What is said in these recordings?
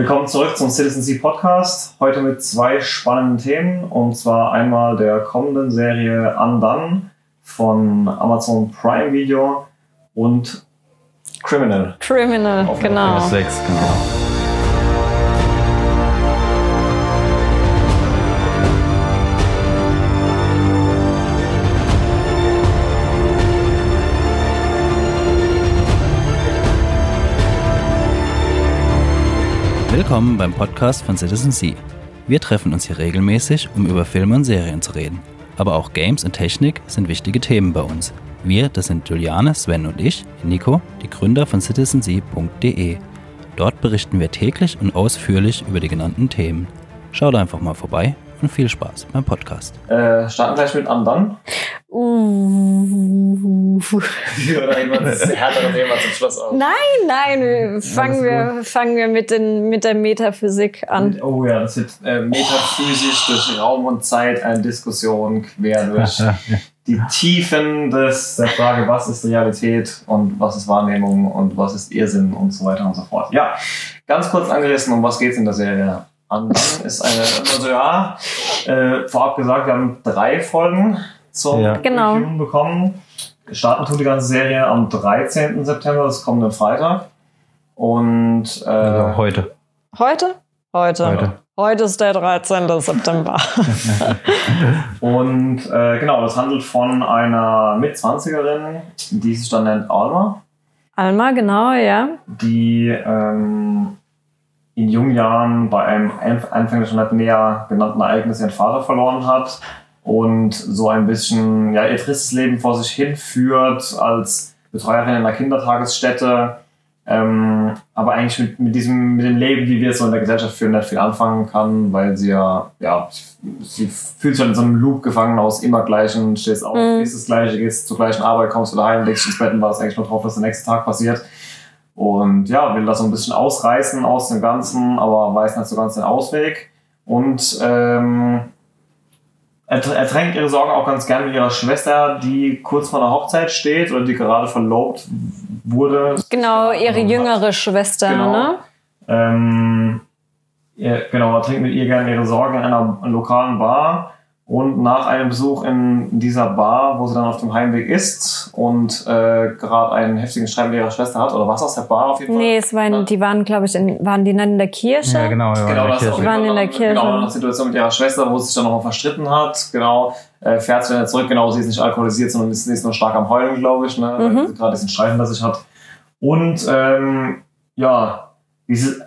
Willkommen zurück zum Citizen Sea Podcast. Heute mit zwei spannenden Themen. Und zwar einmal der kommenden Serie Undone von Amazon Prime Video und Criminal. Criminal, Auf genau. 6, genau. Willkommen beim Podcast von Citizen Sea. Wir treffen uns hier regelmäßig, um über Filme und Serien zu reden. Aber auch Games und Technik sind wichtige Themen bei uns. Wir, das sind Juliane, Sven und ich, Nico, die Gründer von citizensea.de. Dort berichten wir täglich und ausführlich über die genannten Themen. Schaut einfach mal vorbei und viel Spaß beim Podcast. Äh, starten gleich mit Undone. Uh. Oder irgendwas härtere Thema zum Schluss auf. Nein, nein, wir fangen, wir, fangen wir mit, den, mit der Metaphysik an. Oh ja, das wird äh, metaphysisch durch Raum und Zeit eine Diskussion quer durch die Tiefen des, der Frage, was ist Realität und was ist Wahrnehmung und was ist Irrsinn und so weiter und so fort. Ja, ganz kurz angerissen, um was geht es in der Serie? Undone ist eine, also ja, äh, vorab gesagt, wir haben drei Folgen zum Ja. Genau. Reviewen bekommen. Starten tut die ganze Serie am 13. September, das kommende Freitag. Und äh, Also heute. Heute? Heute. Heute. Heute ist der 13. September. Und äh, genau, das handelt von einer Mitzwanzigerin, die sich dann nennt Alma, Alma, genau, ja. die ähm, in jungen Jahren bei einem anfänglich schon näher genannten Ereignis ihren Vater verloren hat und so ein bisschen ja, ihr tristes Leben vor sich hinführt als Betreuerin in einer Kindertagesstätte. Ähm, aber eigentlich mit, mit diesem, mit dem Leben, wie wir es so in der Gesellschaft führen, nicht viel anfangen kann, weil sie ja, ja, sie fühlt sich in so einem Loop gefangen aus immer gleichen, stehst auf, Mhm. ist das Gleiche, gehst zur gleichen Arbeit, kommst wieder heim, legst ins Bett und wartest eigentlich nur drauf, was der nächste Tag passiert. Und ja, will das so ein bisschen ausreißen aus dem Ganzen, aber weiß nicht so ganz den Ausweg. Und ähm, ertr- ertränkt ihre Sorgen auch ganz gern mit ihrer Schwester, die kurz vor einer Hochzeit steht oder die gerade verlobt wurde. Genau, ihre jüngere Schwester, Genau. ne? Ähm, ihr, genau, er trinkt mit ihr gerne ihre Sorgen in einer lokalen Bar. Und nach einem Besuch in dieser Bar, wo sie dann auf dem Heimweg ist und äh, gerade einen heftigen Streit mit ihrer Schwester hat, oder was aus der Bar auf jeden Fall? Nee, es waren, die waren, glaube ich, in, waren die dann in der Kirche? Ja, genau. Ja, Genau, in der das Die waren in der Kirche. Genau, eine Situation mit ihrer Schwester, wo sie sich dann nochmal verstritten hat. Genau, äh, fährt sie dann zurück. Genau, sie ist nicht alkoholisiert, sondern ist, ist nur stark am Heulen, glaube ich, ne? Mhm. weil sie gerade diesen Streit hinter sich hat. Und ähm, ja, diese,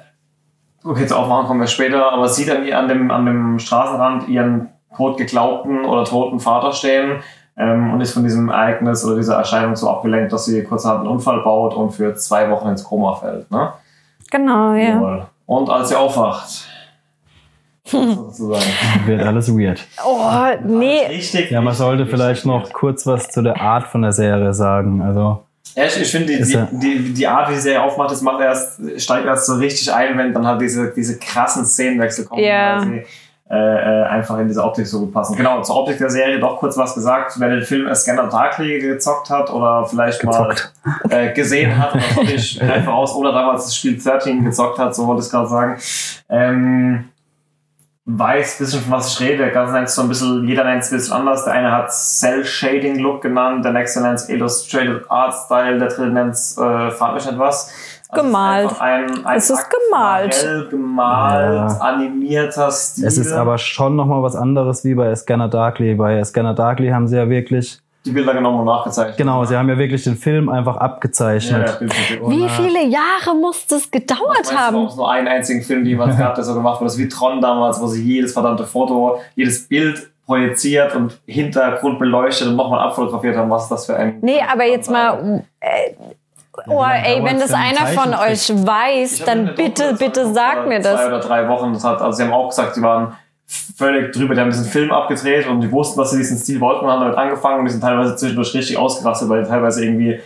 okay, zu aufmachen kommen wir später, aber sie dann an dem, an dem Straßenrand ihren tot geglaubten oder toten Vater stehen ähm, und ist von diesem Ereignis oder dieser Erscheinung so abgelenkt, dass sie kurzerhand einen Unfall baut und für zwei Wochen ins Koma fällt. Ne? Genau, ja. Jawohl. Und als sie aufwacht, sozusagen. Wird alles weird. Oh, nee. Richtig. Ja, man richtig, sollte richtig vielleicht noch weird. kurz was zu der Art von der Serie sagen. Also, Ja, ich, ich finde, die, die, die, die Art, wie die Serie aufmacht, das macht erst, steigt erst so richtig ein, wenn dann halt diese, diese krassen Szenenwechsel kommen, Ja. weil sie äh, äh, einfach in diese Optik so gut passen. Genau, zur Optik der Serie doch kurz was gesagt. Wer den Film A Scanner Darkly gezockt hat oder vielleicht Gezockt. mal äh, gesehen hat, oder wollte ich einfach aus, oder damals das Spiel 13 gezockt hat, so wollte ich gerade sagen, ähm, weiß ein bisschen, von was ich rede. Der Ganze nennt so ein bisschen, jeder nennt es ein bisschen anders. Der eine hat Cell-Shading-Look genannt, der nächste nennt es Illustrated Art Style, der dritte nennt es, äh, frag mich nicht was. Gemalt. Es ist, ein, ein Es ist gemalt. Gemalt, Ja. animierter Stil. es ist aber schon nochmal was anderes wie bei Scanner Darkly. Bei Scanner Darkly haben sie ja wirklich, die Bilder genommen und nachgezeichnet. genau, sie haben ja wirklich den Film einfach abgezeichnet. ja. Wie viele Jahre muss das gedauert du, haben? es nur einen einzigen Film jemals gab, der so gemacht wurde? Das ist wie Tron damals, wo sie jedes verdammte Foto, jedes Bild projiziert und Hintergrund beleuchtet und nochmal abfotografiert haben. Was ist das für ein... Nee, aber jetzt mal. Äh, oh, ey, wenn das einer von euch weiß, dann bitte, bitte sag mir vor Zwei das. oder drei Wochen. Das hat, also sie haben auch gesagt, sie waren völlig drüber. Die haben diesen Film abgedreht und die wussten, dass sie diesen Stil wollten und haben damit angefangen und die sind teilweise zwischendurch richtig ausgerastet, weil die teilweise irgendwie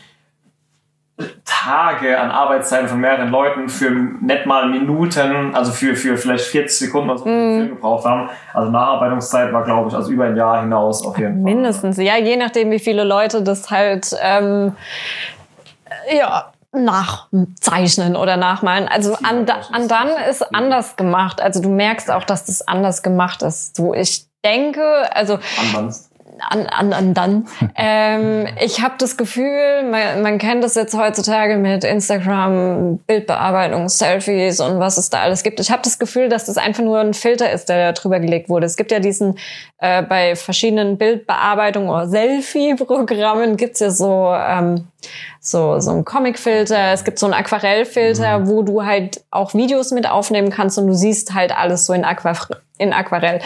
Tage an Arbeitszeiten von mehreren Leuten für nicht mal Minuten, also für, für vielleicht 40 Sekunden oder so für den Film gebraucht haben. Also Nacharbeitungszeit war, glaube ich, also über ein Jahr hinaus auf jeden Fall. Mindestens, ja, je nachdem, wie viele Leute das halt, ähm, ja, nachzeichnen oder nachmalen. Also an, an dann ist anders gemacht. Also du merkst auch, dass das anders gemacht ist. So, ich denke, also Anbanst. an, an, an dann. ähm, ich habe das Gefühl, man, man kennt das jetzt heutzutage mit Instagram, Bildbearbeitung, Selfies und was es da alles gibt. Ich habe das Gefühl, dass das einfach nur ein Filter ist, der da drüber gelegt wurde. Es gibt ja diesen, äh, bei verschiedenen Bildbearbeitungen oder Selfie-Programmen gibt's ja so, ähm, so, so ein Comic-Filter, es gibt so einen Aquarellfilter, Mhm. wo du halt auch Videos mit aufnehmen kannst und du siehst halt alles so in, Aqua in Aquarell.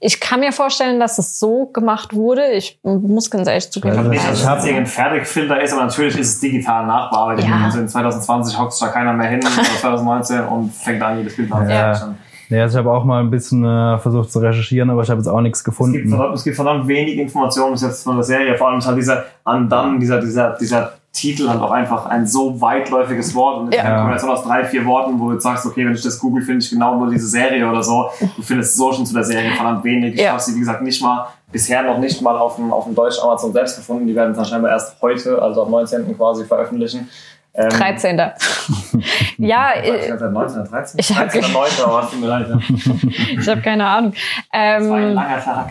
Ich kann mir vorstellen, dass es so gemacht wurde. Ich muss ganz ehrlich zugeben. Also Nicht, ich dass es ein Fertigfilter ist, aber natürlich ist es digital nachbearbeitet. Ja. Also in 2020 hockt sich da keiner mehr hin, oder 2019 und fängt an, jedes Bild Ja. nachzuzeichnen. Ja, also ich habe auch mal ein bisschen äh, versucht zu recherchieren, aber ich habe jetzt auch nichts Es gibt, gefunden. verdammt, es gibt verdammt wenig Informationen bis jetzt von der Serie. Vor allem ist halt dieser Undone, dieser, dieser, dieser Titel halt auch einfach ein so weitläufiges Wort und Ja. eine Kombination aus drei, vier Worten, wo du sagst, okay, wenn ich das google, finde ich genau nur diese Serie oder so. Du findest so schon zu der Serie verdammt wenig. Ich Ja. habe sie, wie gesagt, nicht mal, bisher noch nicht mal auf dem, auf dem deutschen Amazon selbst gefunden. Die werden es dann scheinbar erst heute, also am 19. quasi veröffentlichen. Ähm, 13. ja, Ich äh, nicht, 19 oder 13? Ich hab 13 oder 19, aber was tut mir leid. Ja. ich habe keine Ahnung. Das war ein Ähm, langer Tag.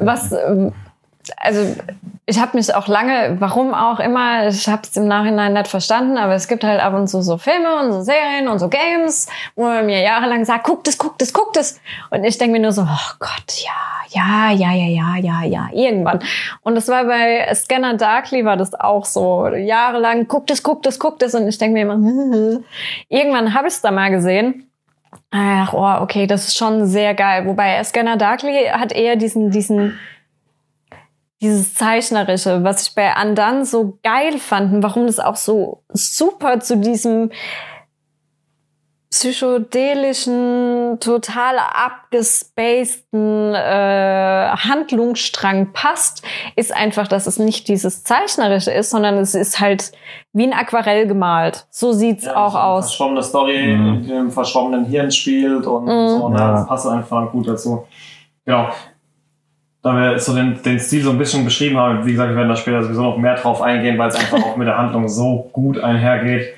was, ähm, also ich habe mich auch lange, warum auch immer, ich habe es im Nachhinein nicht verstanden, aber es gibt halt ab und zu so Filme und so Serien und so Games, wo man mir jahrelang sagt, guck das, guck das, guck das. Und ich denke mir nur so, oh Gott, ja, ja, ja, ja, ja, ja, ja, irgendwann. Und das war bei Scanner Darkly war das auch so, jahrelang, guck das, guck das, guck das. Und ich denke mir immer, irgendwann habe ich es da mal gesehen. Ach, oh, okay, das ist schon sehr geil. Wobei Scanner Darkly hat eher diesen, diesen, dieses Zeichnerische, was ich bei Andan so geil fand, warum das auch so super zu diesem psychedelischen, total abgespaceden äh, Handlungsstrang passt, ist einfach, dass es nicht dieses Zeichnerische ist, sondern es ist halt wie ein Aquarell gemalt. So sieht's Ja, auch aus. Verschwommene Story, Mhm. die im verschwommenen Hirn spielt und Mhm. so. Ne? Ja. Das passt einfach gut dazu. Genau. Da wir so den, den Stil so ein bisschen beschrieben haben, wie gesagt, wir werden da später sowieso noch mehr drauf eingehen, weil es einfach auch mit der Handlung so gut einhergeht.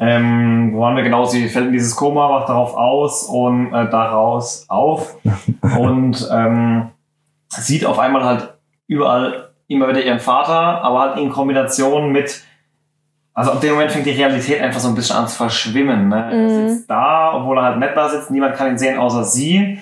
Ähm, wo waren wir genau? Sie fällt in dieses Koma, wacht darauf aus und äh, daraus auf und ähm, sieht auf einmal halt überall immer wieder ihren Vater, aber halt in Kombination mit also ab dem Moment fängt die Realität einfach so ein bisschen an zu verschwimmen. Ne? Er Mhm. sitzt da, obwohl er halt nicht da sitzt. Niemand kann ihn sehen, außer sie.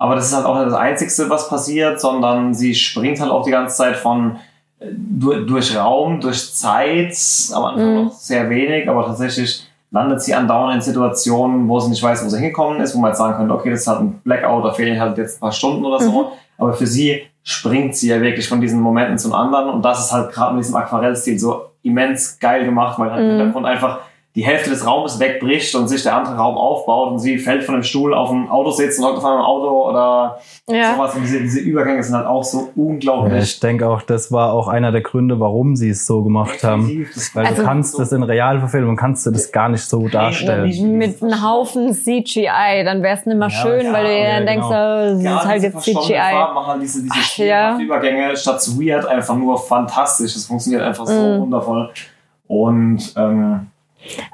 Aber das ist halt auch nicht das Einzige, was passiert, sondern sie springt halt auch die ganze Zeit von äh, durch, durch Raum, durch Zeit. Am Anfang Mhm. noch sehr wenig, aber tatsächlich landet sie andauernd in Situationen, wo sie nicht weiß, wo sie hingekommen ist, wo man jetzt sagen könnte, okay, das ist halt ein Blackout, da fehlen halt jetzt ein paar Stunden oder so. Mhm. Aber für sie springt sie ja wirklich von diesen Momenten zum anderen und das ist halt gerade mit diesem Aquarellstil so immens geil gemacht, weil halt im Mhm. Hintergrund einfach die Hälfte des Raumes wegbricht und sich der andere Raum aufbaut und sie fällt von dem Stuhl auf ein Autositz und hockt auf einem Auto oder Ja. sowas. Und diese, diese Übergänge sind halt auch so Ja, unglaublich. ich denke auch, das war auch einer der Gründe, warum sie es so gemacht haben. Weil Also- du kannst das in Realverfilmung kannst du das gar nicht so darstellen. mit einem Haufen CGI, dann wär's nicht mehr Ja, schön, ja, weil du dir ja, dann denkst, genau. oh, das Ja, ist halt diese jetzt CGI. Farben machen halt diese, diese Ach, ja. Übergänge statt zu weird einfach nur fantastisch. Das funktioniert einfach so Mhm. wundervoll. Und ähm,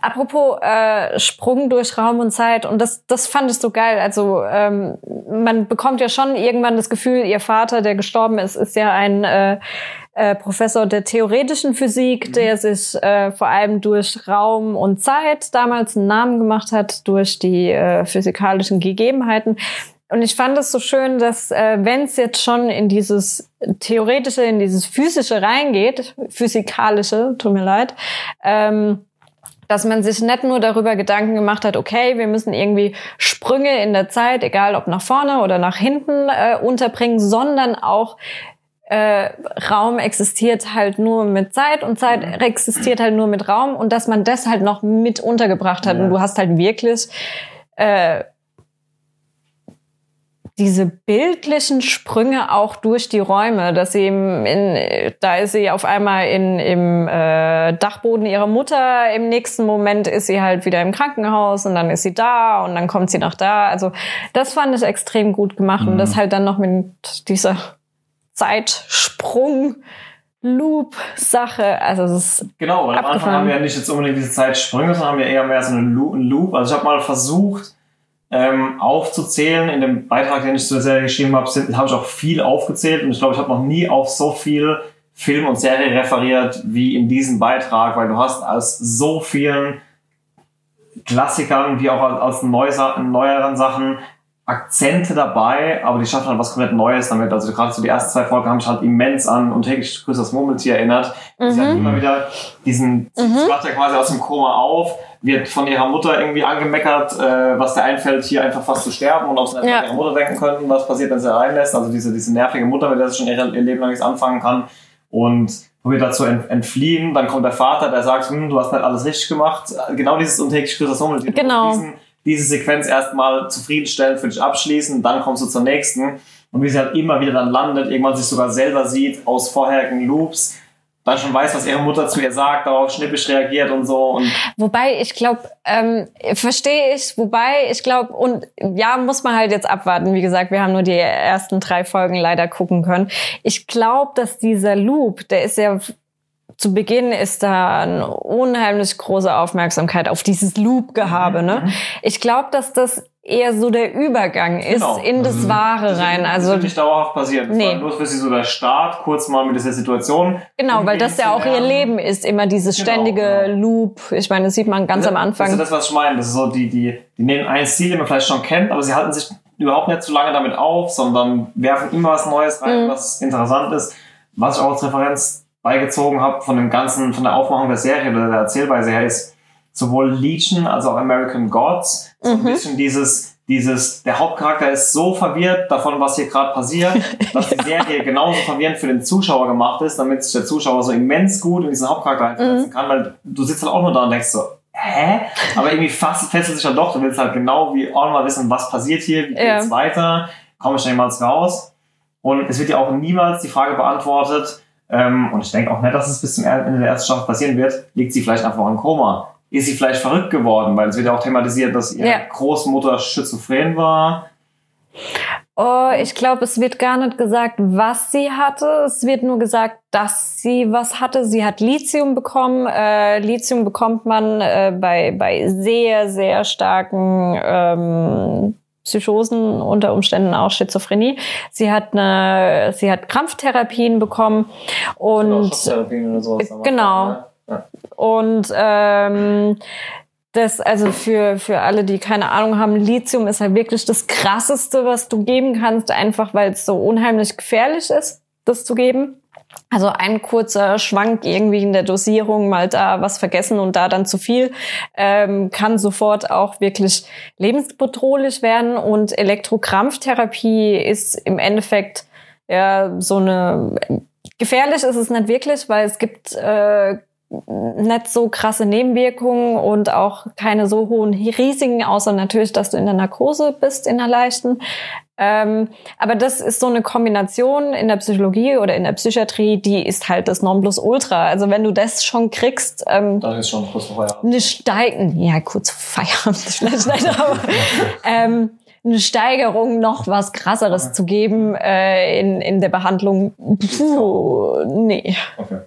Apropos äh, Sprung durch Raum und Zeit und das, das fand ich so geil. Also ähm, man bekommt ja schon irgendwann das Gefühl, ihr Vater, der gestorben ist, ist ja ein äh, äh, Professor der theoretischen Physik, der sich äh, vor allem durch Raum und Zeit damals einen Namen gemacht hat, durch die äh, physikalischen Gegebenheiten. Und ich fand es so schön, dass äh, wenn es jetzt schon in dieses theoretische, in dieses physische reingeht, physikalische, tut mir leid, ähm, dass man sich nicht nur darüber Gedanken gemacht hat, okay, wir müssen irgendwie Sprünge in der Zeit, egal ob nach vorne oder nach hinten, äh, unterbringen, sondern auch äh, Raum existiert halt nur mit Zeit und Zeit existiert halt nur mit Raum und dass man das halt noch mit untergebracht hat. Ja. Und du hast halt wirklich äh, diese bildlichen Sprünge auch durch die Räume, dass sie im, in, da ist sie auf einmal in, im äh, Dachboden ihrer Mutter, im nächsten Moment ist sie halt wieder im Krankenhaus und dann ist sie da und dann kommt sie nach da. Also das fand ich extrem gut gemacht und Mhm. das halt dann noch mit dieser Zeitsprung Loop-Sache. Also es ist Genau, weil am Anfang haben wir ja nicht jetzt unbedingt diese Zeitsprünge, sondern haben ja eher mehr so einen Loop. Also ich habe mal versucht ähm, aufzuzählen. In dem Beitrag, den ich zur Serie geschrieben habe, habe ich auch viel aufgezählt und ich glaube, ich habe noch nie auf so viel Film und Serie referiert wie in diesem Beitrag, weil du hast aus so vielen Klassikern wie auch aus, neueren Sachen Akzente dabei, aber die schaffen halt was komplett Neues damit. Also gerade so die ersten zwei Folgen haben mich halt immens an und täglich grüßt das Murmeltier erinnert. Sie hat immer wieder diesen, sie wacht ja quasi aus dem Koma auf, wird von ihrer Mutter irgendwie angemeckert, äh, was der einfällt, hier einfach fast zu sterben und ob sie Ja. an ihre Mutter denken könnten, was passiert, wenn sie reinlässt. Also diese, diese nervige Mutter, mit der sie schon ihr, ihr Leben lang nichts anfangen kann und probiert dazu ent, entfliehen. Dann kommt der Vater, der sagt, hm, du hast nicht alles richtig gemacht. Genau dieses das Murmeltier. Du Genau. Diesen, diese Sequenz erstmal zufriedenstellend für dich abschließen, dann kommst du zur nächsten. Und wie sie halt immer wieder dann landet, irgendwann sich sogar selber sieht aus vorherigen Loops, dann schon weiß, was ihre Mutter zu ihr sagt, darauf schnippisch reagiert und so. Und Wobei, ich glaube, ähm, verstehe ich, wobei, ich glaube, und ja, muss man halt jetzt abwarten. Wie gesagt, wir haben nur die ersten drei Folgen leider gucken können. Ich glaube, dass dieser Loop, der ist ja zu Beginn ist da eine unheimlich große Aufmerksamkeit auf dieses Loop-Gehabe. Ne? Ich glaube, dass das eher so der Übergang ist Genau. in das Wahre rein. das Also wird nicht dauerhaft passieren. Das Nee. war nur für sie so der Start, kurz mal mit dieser Situation. genau, weil das ja auch ihr. Leben ist, immer dieses Genau, ständige genau. Loop. Ich meine, das sieht man ganz Das- am Anfang. Das ist das, was ich meine. Das ist so, die, die, die nehmen ein Ziel, den man vielleicht schon kennt, aber sie halten sich überhaupt nicht zu lange damit auf, sondern werfen immer was Neues rein, Mhm. was interessant ist. Was ich auch als Referenz beigezogen habe von dem ganzen, von der Aufmachung der Serie oder der Erzählweise her, ist sowohl Legion als auch American Gods. So ein Mhm. bisschen dieses, dieses, der Hauptcharakter ist so verwirrt davon, was hier gerade passiert, dass die Serie genauso verwirrend für den Zuschauer gemacht ist, damit sich der Zuschauer so immens gut in diesen Hauptcharakter Mhm. einversetzen kann, weil du sitzt halt auch nur da und denkst so, hä? Aber irgendwie fast fesselt sich ja doch, du willst halt genau wie auch mal wissen, was passiert hier, wie Ja. geht's weiter, komme ich da jemals raus? Und es wird ja auch niemals die Frage beantwortet, ähm, und ich denke auch nicht, dass es bis zum Ende der ersten Staffel passieren wird, liegt sie vielleicht einfach im Koma. Ist sie vielleicht verrückt geworden, weil es wird ja auch thematisiert, dass ihre Ja. Großmutter schizophren war. Oh, ich glaube, es wird gar nicht gesagt, was sie hatte. Es wird nur gesagt, dass sie was hatte. Sie hat Lithium bekommen. Äh, Lithium bekommt man äh, bei, bei sehr, sehr starken ähm, Psychosen, unter Umständen auch Schizophrenie. Sie hat eine, sie hat Krampftherapien bekommen und Schocktherapien oder sowas genau. ne? Und ähm, das, also für, für alle, die keine Ahnung haben, Lithium ist halt wirklich das krasseste, was du geben kannst, einfach weil es so unheimlich gefährlich ist, das zu geben. Also ein kurzer Schwank irgendwie in der Dosierung, mal da was vergessen und da dann zu viel, ähm, kann sofort auch wirklich lebensbedrohlich werden. Und Elektrokrampftherapie ist im Endeffekt ja so eine gefährlich ist es nicht wirklich, weil es gibt äh, nicht so krasse Nebenwirkungen und auch keine so hohen Risiken, außer natürlich, dass du in der Narkose bist, in der leichten. Ähm, aber das ist so eine Kombination in der Psychologie oder in der Psychiatrie, die ist halt das Nonplusultra. Also wenn du das schon kriegst, ähm, Dann ist schon kurz vor Feierabend. eine Steigen, ja kurz vor Feierabend vielleicht nicht, aber ähm, eine Steigerung noch was krasseres zu geben äh, in, in der Behandlung, puh, nee. Okay.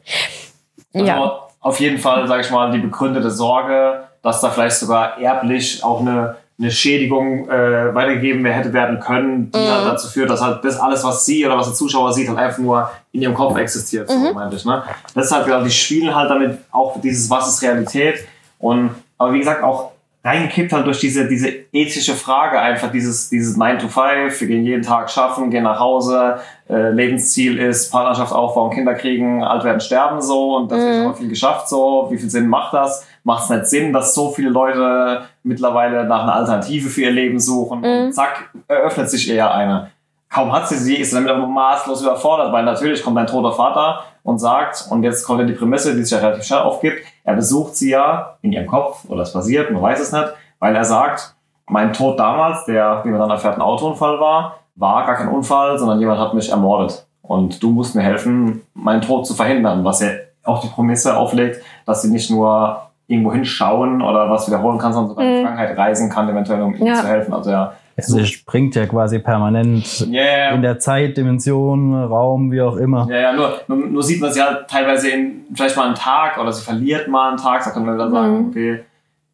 Also Ja. Auf jeden Fall, sage ich mal, die begründete Sorge, dass da vielleicht sogar erblich auch eine, eine Schädigung äh, weitergegeben hätte werden können, die Mhm. halt dazu führt, dass halt das alles, was sie oder was der Zuschauer sieht, halt einfach nur in ihrem Kopf existiert, Mhm. so meinte ich. Ne? Das ist halt genau, die spielen halt damit auch dieses, was ist Realität und aber wie gesagt auch reingekippt halt durch diese, diese ethische Frage einfach dieses, dieses 9 to 5, wir gehen jeden Tag schaffen, gehen nach Hause, äh, Lebensziel ist Partnerschaft aufbauen, Kinder kriegen, alt werden, sterben so und das wird Mhm. schon viel geschafft so. Wie viel Sinn macht das? Macht es nicht Sinn, dass so viele Leute mittlerweile nach einer Alternative für ihr Leben suchen Mhm. und zack, eröffnet sich eher eine. Kaum hat sie sie, ist sie damit aber maßlos überfordert, weil natürlich kommt ein toter Vater und sagt, und jetzt kommt dann die Prämisse, die sich ja relativ schnell aufgibt, er besucht sie ja in ihrem Kopf, oder es passiert, man weiß es nicht, weil er sagt, mein Tod damals, der, wie man dann erfährt, ein Autounfall war, war gar kein Unfall, sondern jemand hat mich ermordet. Und du musst mir helfen, meinen Tod zu verhindern, was ja auch die Prämisse auflegt, dass sie nicht nur irgendwo hinschauen oder was wiederholen kann, sondern sogar in die Mhm. Vergangenheit reisen kann, eventuell um ihm Ja. zu helfen. Also er, Sie springt ja quasi permanent Yeah. in der Zeitdimension, Raum, wie auch immer. Ja, ja, nur, nur, nur sieht man sie halt teilweise in vielleicht mal einen Tag oder sie verliert mal einen Tag, da kann man dann sagen, Mhm. okay,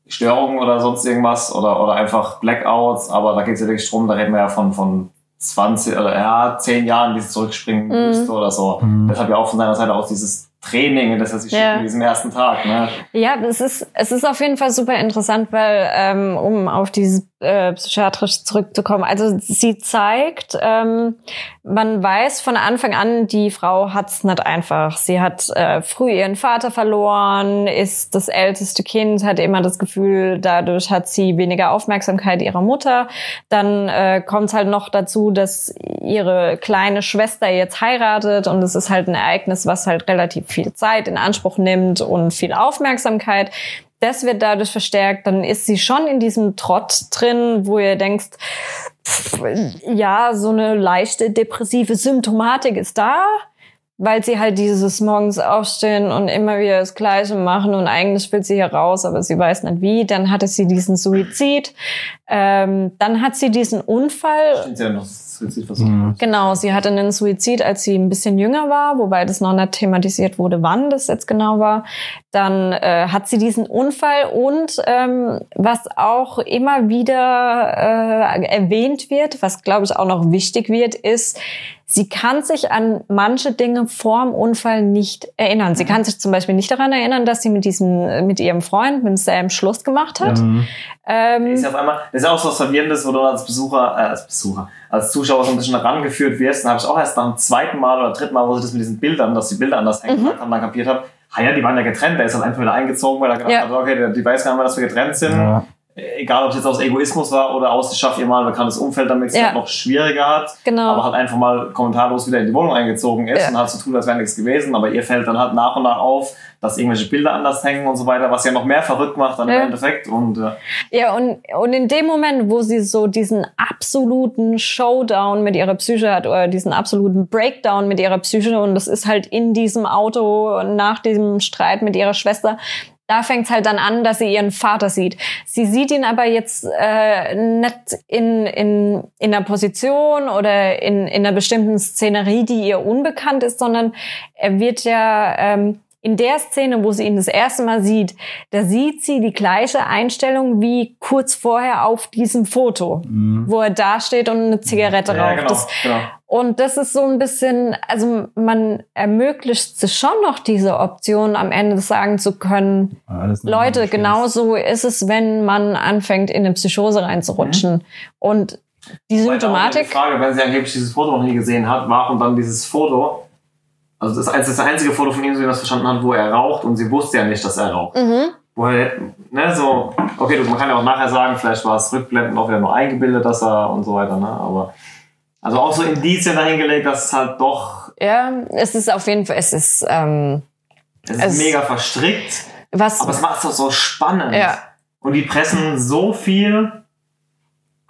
Störungen oder sonst irgendwas oder, oder einfach Blackouts, aber da geht es ja wirklich drum, da reden wir ja von, von 20 oder ja, 10 Jahren, die sie zurückspringen Mhm. müsste oder so. Mhm. Deshalb ja auch von seiner Seite aus dieses Training, das er sich Ja. schickt in diesem ersten Tag. Ne? Ja, es ist, es ist auf jeden Fall super interessant, weil, ähm, um auf dieses äh, psychiatrisch zurückzukommen, also sie zeigt, ähm, man weiß von Anfang an, die Frau hat's nicht einfach. Sie hat äh, früh ihren Vater verloren, ist das älteste Kind, hat immer das Gefühl, dadurch hat sie weniger Aufmerksamkeit ihrer Mutter. Dann äh, kommt halt noch dazu, dass ihre kleine Schwester jetzt heiratet und es ist halt ein Ereignis, was halt relativ viel Zeit in Anspruch nimmt und viel Aufmerksamkeit. Das wird dadurch verstärkt. Dann ist sie schon in diesem Trott drin, wo ihr denkt, ja, so eine leichte depressive Symptomatik ist da, weil sie halt dieses morgens aufstehen und immer wieder das Gleiche machen und eigentlich will sie hier raus, aber sie weiß nicht wie. Dann hatte sie diesen Suizid. Ähm, dann hat sie diesen Unfall Stimmt ja noch Suizidversuch. Mhm. Genau, sie hatte einen Suizid, als sie ein bisschen jünger war, wobei das noch nicht thematisiert wurde, wann das jetzt genau war. Dann äh, hat sie diesen Unfall und ähm, was auch immer wieder äh, erwähnt wird, was glaube ich auch noch wichtig wird, ist, sie kann sich an manche Dinge vorm Unfall nicht erinnern. Sie kann sich zum Beispiel nicht daran erinnern, dass sie mit diesem, mit ihrem Freund, mit Sam Schluss gemacht hat. Mhm. Ähm, Ist ja auf einmal, das ist ja auch so was Verwirrendes, wo du als Besucher, äh, als Besucher, als Zuschauer so ein bisschen rangeführt wirst. Dann habe ich auch erst nach dem zweiten Mal oder dritten Mal, wo sie das mit diesen Bildern, dass die Bilder anders hängen, Mhm. mhm. dann kapiert habe, ah ja, die waren ja getrennt, der ist halt einfach wieder eingezogen, weil er gedacht Ja. hat, okay, die, die weiß gar nicht mehr, dass wir getrennt sind. Ja. Egal, ob es jetzt aus Egoismus war oder aus, ich schaffe ihr mal ein bekanntes Umfeld, damit es Ja. halt noch schwieriger hat. genau. Aber halt einfach mal kommentarlos wieder in die Wohnung eingezogen ist Ja. und halt so tut, als wäre nichts gewesen. Aber ihr fällt dann halt nach und nach auf, dass irgendwelche Bilder anders hängen und so weiter, was ja noch mehr verrückt macht dann Ja. im Endeffekt. Und äh, Ja, und, und in dem Moment, wo sie so diesen absoluten Showdown mit ihrer Psyche hat oder diesen absoluten Breakdown mit ihrer Psyche und das ist halt in diesem Auto nach diesem Streit mit ihrer Schwester, da fängt es halt dann an, dass sie ihren Vater sieht. Sie sieht ihn aber jetzt äh, nicht in, in, in einer Position oder in, in einer bestimmten Szenerie, die ihr unbekannt ist, sondern er wird ja ähm, in der Szene, wo sie ihn das erste Mal sieht, da sieht sie die gleiche Einstellung wie kurz vorher auf diesem Foto, Mhm. wo er da steht und eine Zigarette ja, raucht. genau, Das, genau. Und das ist so ein bisschen, also man ermöglicht sich schon noch diese Option, am Ende sagen zu können, Alles nur Leute, Schönes. genau so ist es, wenn man anfängt, in eine Psychose reinzurutschen. Und die auch Die Symptomatik, Frage, wenn sie angeblich dieses Foto noch nie gesehen hat, warum dann dieses Foto, also das ist das einzige Foto von ihm, so wie man das verstanden hat, wo er raucht und sie wusste ja nicht, dass er raucht. mhm. Woher, ne, so, okay, du, man kann ja auch nachher sagen, vielleicht war es rückblendend auch wieder nur eingebildet, dass er und so weiter, ne, aber, also auch so Indizien dahingelegt, dass es halt doch, ja, es ist auf jeden Fall, es ist, ähm, es ist Es- mega verstrickt, was, aber es macht es doch so spannend. Ja. Und die pressen so viel,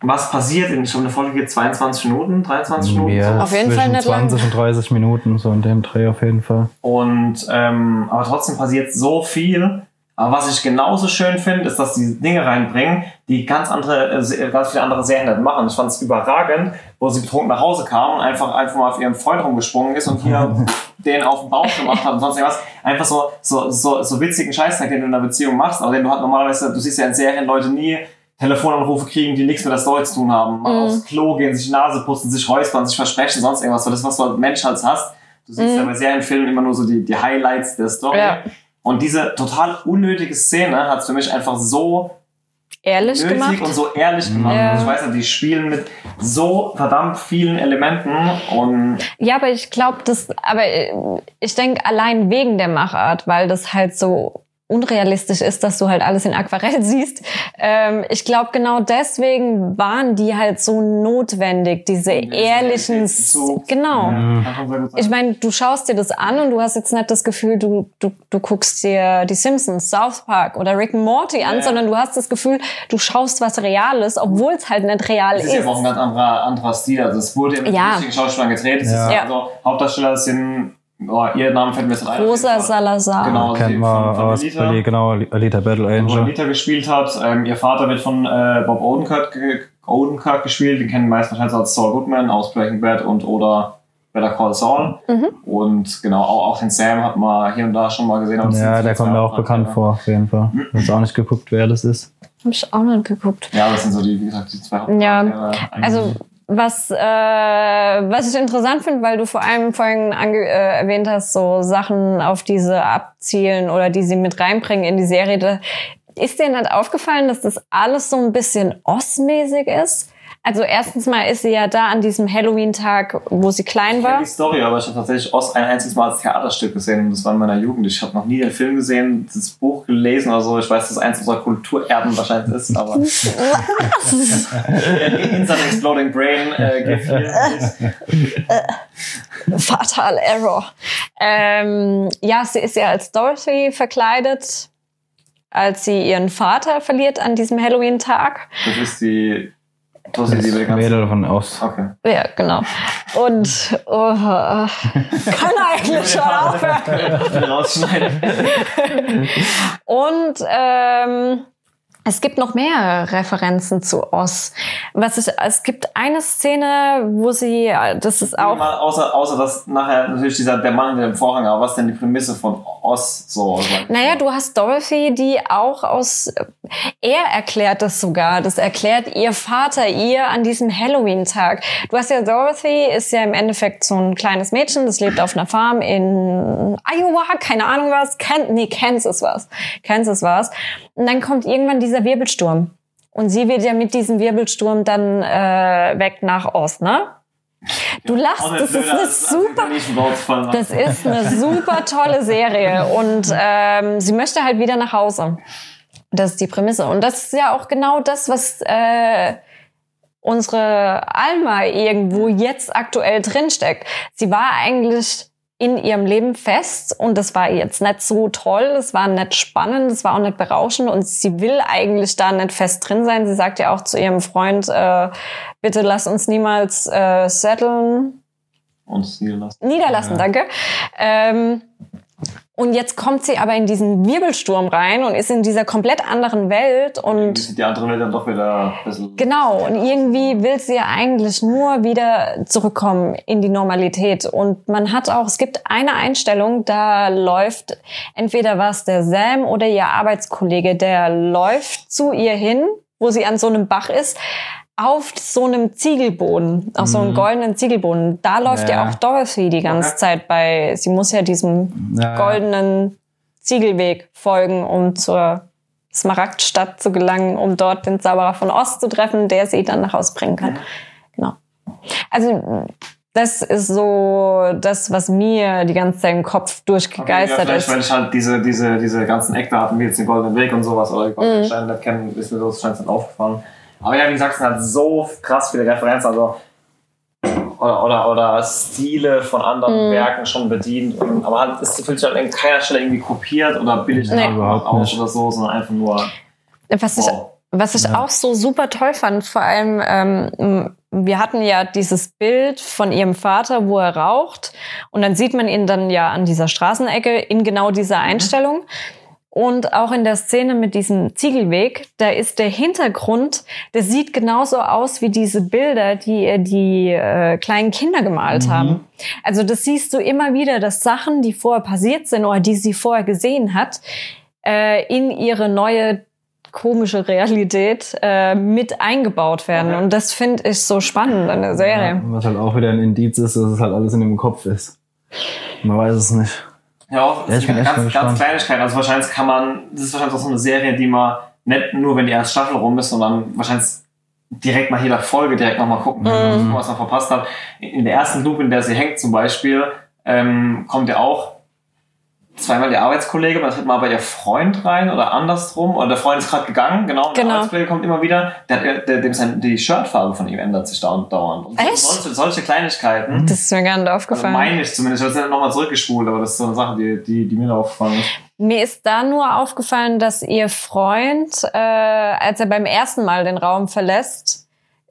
was passiert in, ich glaube, eine Folge geht 22 Minuten, 23 Minuten. Ja, Auf jeden zwischen Fall nicht lang. 20 und 30 Minuten, so in dem Dreh auf jeden Fall. Und ähm, aber trotzdem passiert so viel. Aber was ich genauso schön finde, ist, dass die Dinge reinbringen, die ganz andere, äh, ganz viele andere Serien nicht machen. Ich fand es überragend, wo sie betrunken nach Hause kam und einfach einfach mal auf ihrem Freund rumgesprungen ist und hier den auf den Bauch gemacht hat und sonst irgendwas. Einfach so, so, so, so witzigen Scheißtag, den du in einer Beziehung machst, aber den du halt normalerweise, du siehst ja in Serien Leute nie Telefonanrufe kriegen, die nichts mit der Story zu tun haben. Mal Mhm. aufs Klo gehen, sich Nase putzen, sich räuspern, sich versprechen, sonst irgendwas. So das, was du als Mensch halt hast. Du siehst Mhm. ja bei Serienfilmen immer nur so die, die Highlights der Story. Ja. Und diese total unnötige Szene hat es für mich einfach so ehrlich nötig gemacht. und so ehrlich gemacht. Ja. Ich weiß nicht, die spielen mit so verdammt vielen Elementen und Ja, aber ich glaube, das, aber äh, ich denke allein wegen der Machart, weil das halt so unrealistisch ist, dass du halt alles in Aquarell siehst. Ähm, ich glaube, genau deswegen waren die halt so notwendig, diese ehrlichen, So. genau. Sein. Ich meine, du schaust dir das an und du hast jetzt nicht das Gefühl, du, du, du guckst dir die Simpsons, South Park oder Rick and Morty an, Ja. sondern du hast das Gefühl, du schaust was Reales, obwohl es halt nicht real Das ist. ist ja auch ein ganz anderer, anderer Stil. Also es wurde ja mit Ja. richtigen Schauspielern gedreht. Es Ja. ist, Ja. also Hauptdarsteller sind, oh, ihr Name fällt mir jetzt nicht ein. Rosa. Salazar. Genau. Man von- von aus Alita. genau, Alita Battle wo Angel. Anita gespielt hat. Ähm, ihr Vater wird von äh, Bob Odenkirk ge Odenkirk gespielt. Den kennen die meisten wahrscheinlich als Saul Goodman aus Breaking Bad und oder Better Call Saul. Mhm. Und genau, auch, auch den Sam hat man hier und da schon mal gesehen. Ja, der kommt mir auch bekannt vor, auf jeden Fall. Ich habe auch nicht geguckt, wer das ist. Hab ich auch noch geguckt. Ja, das sind so die, wie gesagt, die zwei Ja, Hauptcharaktere. Also was, äh, was ich interessant finde, weil du vor allem vorhin ange äh, erwähnt hast, so Sachen, auf diese abzielen oder die sie mit reinbringen in die Serie. Ist dir nicht aufgefallen, dass das alles so ein bisschen Oss-mäßig ist? Also erstens mal ist sie ja da an diesem Halloween-Tag, wo sie klein Ich war. kenne die Story, aber ich habe tatsächlich Ost ein einziges Mal als Theaterstück gesehen und das war in meiner Jugend. Ich habe noch nie den Film gesehen, das Buch gelesen oder so. Ich weiß, dass es eins unserer Kulturerben wahrscheinlich ist, aber Instant Exploding Brain äh, hier. Fatal Error. Ähm, ja, sie ist ja als Dorothy verkleidet, als sie ihren Vater verliert an diesem Halloween-Tag. Das ist die. Das ist die gehe davon aus. Okay. Ja, genau. Und oh, kann eigentlich schon aufhören. Rausschneiden. Und ähm, es gibt noch mehr Referenzen zu Oz. Was ich, es gibt eine Szene, wo sie, das ist auch Mal außer, außer dass nachher natürlich dieser der Mann mit dem Vorhang, aber was ist denn die Prämisse von Oz so? Naja, du hast Dorothy, die auch aus. Er erklärt das sogar. Das erklärt ihr Vater ihr an diesem Halloween-Tag. Du hast ja Dorothy, ist ja im Endeffekt so ein kleines Mädchen, das lebt auf einer Farm in Iowa, keine Ahnung was. Kan nee, Kansas war's. Kansas war's. Und dann kommt irgendwann dieser Wirbelsturm. Und sie wird ja mit diesem Wirbelsturm dann äh, weg nach Ost, ne? Du lachst, das ist eine super. Das ist eine super tolle Serie und ähm, sie möchte halt wieder nach Hause. Das ist die Prämisse. Und das ist ja auch genau das, was äh, unsere Alma irgendwo jetzt aktuell drinsteckt. Sie war eigentlich in ihrem Leben fest und das war jetzt nicht so toll, es war nicht spannend, es war auch nicht berauschend und sie will eigentlich da nicht fest drin sein. Sie sagt ja auch zu ihrem Freund, äh, bitte lass uns niemals äh, setteln, Und niederlassen. niederlassen, Ja. danke. Ähm, und jetzt kommt sie aber in diesen Wirbelsturm rein und ist in dieser komplett anderen Welt Und die andere Welt dann doch wieder ein bisschen. genau, und irgendwie will sie ja eigentlich nur wieder zurückkommen in die Normalität. Und man hat auch, es gibt eine Einstellung, da läuft entweder was der Sam oder ihr Arbeitskollege, der läuft zu ihr hin, wo sie an so einem Bach ist, auf so einem Ziegelboden, auf so einem Mhm. goldenen Ziegelboden. Da läuft ja, Ja. auch Dorothy die ganze Okay. Zeit bei, sie muss ja diesem Ja, goldenen Ziegelweg folgen, um zur Smaragdstadt zu gelangen, um dort den Zauberer von Ost zu treffen, der sie dann nach Hause bringen kann. Genau. Also das ist so das, was mir die ganze Zeit im Kopf ja, durchgegeistert vielleicht, weil ist. ich halt diese, diese, diese ganzen Eckdaten, wie jetzt den Goldenen Weg und sowas, oder die Mhm. Goldenen Steine nicht kennen, ist mir das scheint nicht aufgefallen. Aber ja, wie gesagt, es sind halt so krass viele Referenzen, also oder, oder, oder Stile von anderen Mhm. Werken schon bedient. Und, aber halt, es fühlt sich halt an keiner Stelle irgendwie kopiert oder billig Nee. Überhaupt aus nicht. oder so, sondern einfach nur Was ich, wow. was ich Ja. auch so super toll fand, vor allem, ähm, wir hatten ja dieses Bild von ihrem Vater, wo er raucht. Und dann sieht man ihn dann ja an dieser Straßenecke in genau dieser Einstellung. Und auch in der Szene mit diesem Ziegelweg, da ist der Hintergrund, der sieht genauso aus wie diese Bilder, die die äh, kleinen Kinder gemalt Mhm. haben. Also das siehst du immer wieder, dass Sachen, die vorher passiert sind oder die sie vorher gesehen hat, äh, in ihre neue komische Realität äh, mit eingebaut werden. Okay. Und das finde ich so spannend an der Serie. Ja, was halt auch wieder ein Indiz ist, dass es halt alles in dem Kopf ist. Man weiß es nicht. Ja, auch Ja, echt mal ganz, ganz Kleinigkeiten. Also wahrscheinlich kann man, das ist wahrscheinlich auch so eine Serie, die man nicht nur, wenn die erste Staffel rum ist, sondern wahrscheinlich direkt nach jeder Folge direkt nochmal gucken, Mhm. was man verpasst hat. In der ersten Loop, in der sie hängt zum Beispiel, ähm, kommt ja auch zweimal der Arbeitskollege, beim dritten Mal bei ihr Freund rein oder andersrum. Oder der Freund ist gerade gegangen, genau. Und Genau. Der Arbeitskollege kommt immer wieder. Der, hat- der, dem sein, die Shirtfarbe von ihm ändert sich dauernd. dauernd. Und Echt? Solche, solche Kleinigkeiten. Das ist mir gar nicht Also aufgefallen. meine ich zumindest. Ich habe es ja nochmal zurückgespult, aber das ist so eine Sache, die, die, die mir da aufgefallen ist. Mir ist da nur aufgefallen, dass ihr Freund, äh, als er beim ersten Mal den Raum verlässt,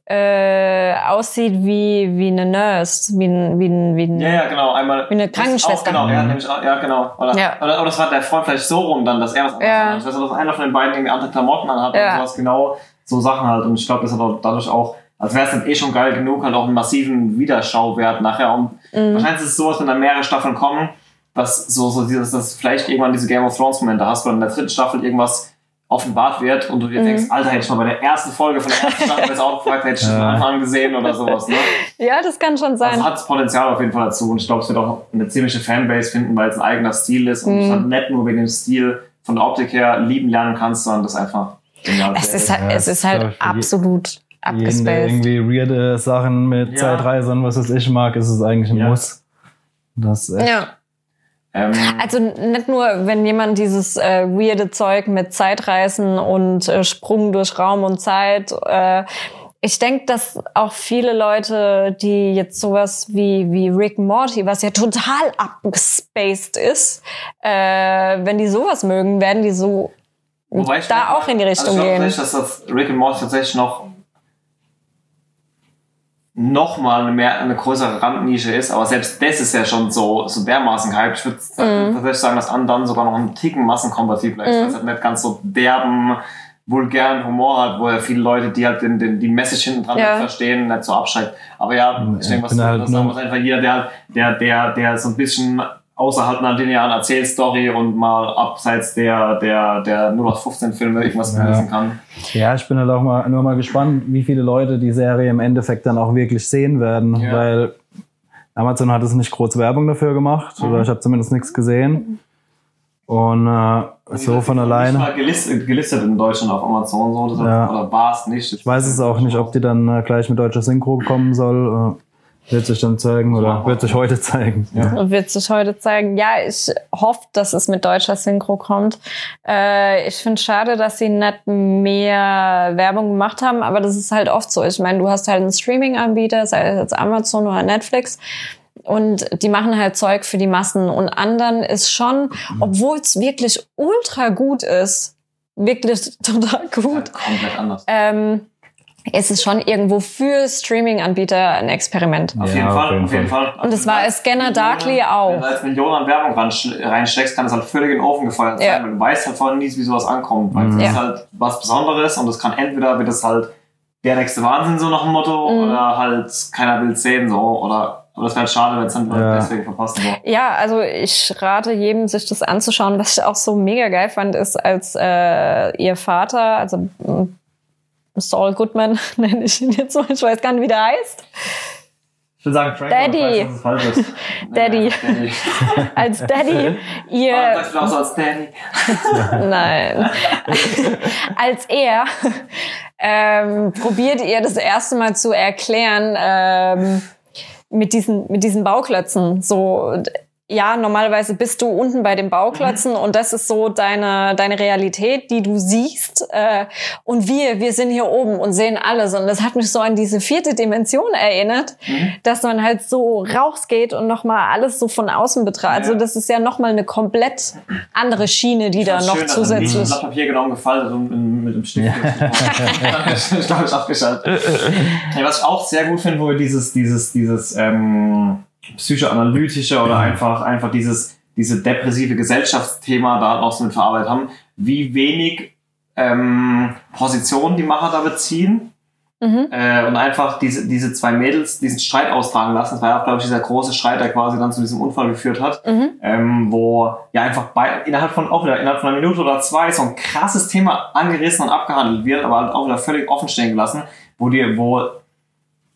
äh, aussieht wie, wie eine Nurse, wie ein, wie ein, wie ein Ja, ja, genau. Einmal. Wie eine auch, Krankenschwester. Genau, er hat Mhm. nämlich auch, ja, genau. Oder, Ja. oder, oder das war der Freund vielleicht so rum dann, dass er was anderes Ja. anhat. Nicht, dass einer von den beiden irgendwie andere Klamotten anhat Ja. oder sowas genau. so Sachen halt. Und ich glaube, das hat auch dadurch auch, als wäre es dann eh schon geil genug, halt auch einen massiven Wiederschauwert nachher. Und Mhm. wahrscheinlich ist es sowas, wenn da mehrere Staffeln kommen, dass so, so dieses, dass vielleicht irgendwann diese Game of Thrones Momente hast, wo in der dritten Staffel irgendwas offenbart wird und du dir Mhm. denkst, Alter, hätte ich mal bei der ersten Folge von der ersten Staffel das auch gefragt, hätte ich von Ja. Anfang an gesehen oder sowas, ne? Ja, das kann schon sein. Also hat das Potenzial auf jeden Fall dazu und ich glaube, es wird auch eine ziemliche Fanbase finden, weil es ein eigener Stil ist und Mhm. es halt nicht nur wegen dem Stil von der Optik her lieben lernen kannst, sondern das einfach genial es ist halt, Ja, es ist halt absolut Jeden, der abgespaced. irgendwie weirde Sachen mit Ja. Zeitreise und was weiß ich mag, ist es eigentlich ein Ja. Muss. Das ist echt Ja. Ähm, Also nicht nur, wenn jemand dieses äh, weirde Zeug mit Zeitreisen und äh, Sprung durch Raum und Zeit. Äh, ich denke, dass auch viele Leute, die jetzt sowas wie, wie Rick Morty, was ja total abgespaced ist, äh, wenn die sowas mögen, werden die so wobei ich da auch in die Richtung also ich glaube gehen. tatsächlich, dass das Rick and Morty tatsächlich noch noch mal eine, mehr, eine größere Randnische ist, aber selbst das ist ja schon so, so dermaßen gehypt. Ich würde Mhm. tatsächlich sagen, dass Andan sogar noch einen Ticken massenkompatibler ist, weil es halt nicht ganz so derben, vulgären Humor hat, wo ja viele Leute, die halt den, den, die Message hinten dran Ja. nicht verstehen, nicht so abschreckt. Aber ja, ich denke, was halt das sagen muss, einfach jeder, der, der, der, der so ein bisschen außerhalb einer linearen Erzählstory und mal abseits der, der, der 0815 Filme irgendwas Ja. genießen kann. Ja, ich bin halt auch mal, nur mal gespannt, wie viele Leute die Serie im Endeffekt dann auch wirklich sehen werden, Ja. weil Amazon hat es nicht groß Werbung dafür gemacht, Mhm. oder ich habe zumindest nichts gesehen. Und äh, so von Nicht alleine. mal gelistet, gelistet in Deutschland auf Amazon so, das Ja. oder war es nicht. Ich weiß es auch nicht, ob die dann äh, gleich mit deutscher Synchro kommen soll. Wird sich dann zeigen oder wird sich heute zeigen. Ja. wird sich heute zeigen. Ja, ich hoffe, dass es mit deutscher Synchro kommt. Äh, ich finde schade, dass sie nicht mehr Werbung gemacht haben, aber das ist halt oft so. Ich meine, du hast halt einen Streaming-Anbieter, sei es jetzt Amazon oder Netflix. Und die machen halt Zeug für die Massen. Und anderen ist schon, obwohl es wirklich ultra gut ist, wirklich total gut, Komplett anders. ähm, ist es schon irgendwo für Streaming-Anbieter ein Experiment. Auf jeden Fall, auf jeden Fall. Und das war Scanner Darkly auch. Wenn du als Millionen an Werbung reinsteckst, kann es halt völlig in den Ofen gefeuert sein, Ja. weil du weißt halt vorher nie, wie sowas ankommt. Weil Mhm. es Ja. ist halt was Besonderes und es kann entweder wird es halt der nächste Wahnsinn, so nach dem Motto, Mhm. oder halt keiner will sehen, so, oder, aber das wäre halt schade, wenn es dann Ja. deswegen verpassen, so. Ja, also ich rate jedem, sich das anzuschauen. Was ich auch so mega geil fand, ist, als äh, ihr Vater, also Saul Goodman nenne ich ihn jetzt so, ich weiß gar nicht, wie der heißt, Ich will sagen, Frank, Daddy. weiß, dass es. Daddy. Daddy. als Daddy ihr, sagst du auch so als Daddy. nein, als er ähm, probiert ihr das erste Mal zu erklären ähm, mit diesen mit diesen Bauklötzen so ja, normalerweise bist du unten bei den Bauklötzen und das ist so deine, deine Realität, die du siehst. Äh, und wir, wir sind hier oben und sehen alles. Und das hat mich so an diese vierte Dimension erinnert, dass man halt so rausgeht und nochmal alles so von außen betrachtet. Ja. Also das ist ja nochmal eine komplett andere Schiene, die da Fand's noch schön, dass er ein zusätzlich... Blatt Papier genommen, gefaltet und in- mit dem Stift. ich glaube, ich abgeschaltet. ja, was ich auch sehr gut finde, wo wir dieses, dieses, dieses ähm, psychoanalytische oder einfach, einfach dieses, diese depressive Gesellschaftsthema da auch so mit verarbeitet haben, wie wenig ähm, Positionen die Macher da beziehen. Mhm. Äh, und einfach diese, diese zwei Mädels diesen Streit austragen lassen. Das war ja, glaube ich, dieser große Streit, der quasi dann zu diesem Unfall geführt hat Mhm. ähm, wo ja einfach bei, innerhalb von auch wieder innerhalb von einer Minute oder zwei so ein krasses Thema angerissen und abgehandelt wird, aber halt auch wieder völlig offen stehen gelassen, wo dir, wo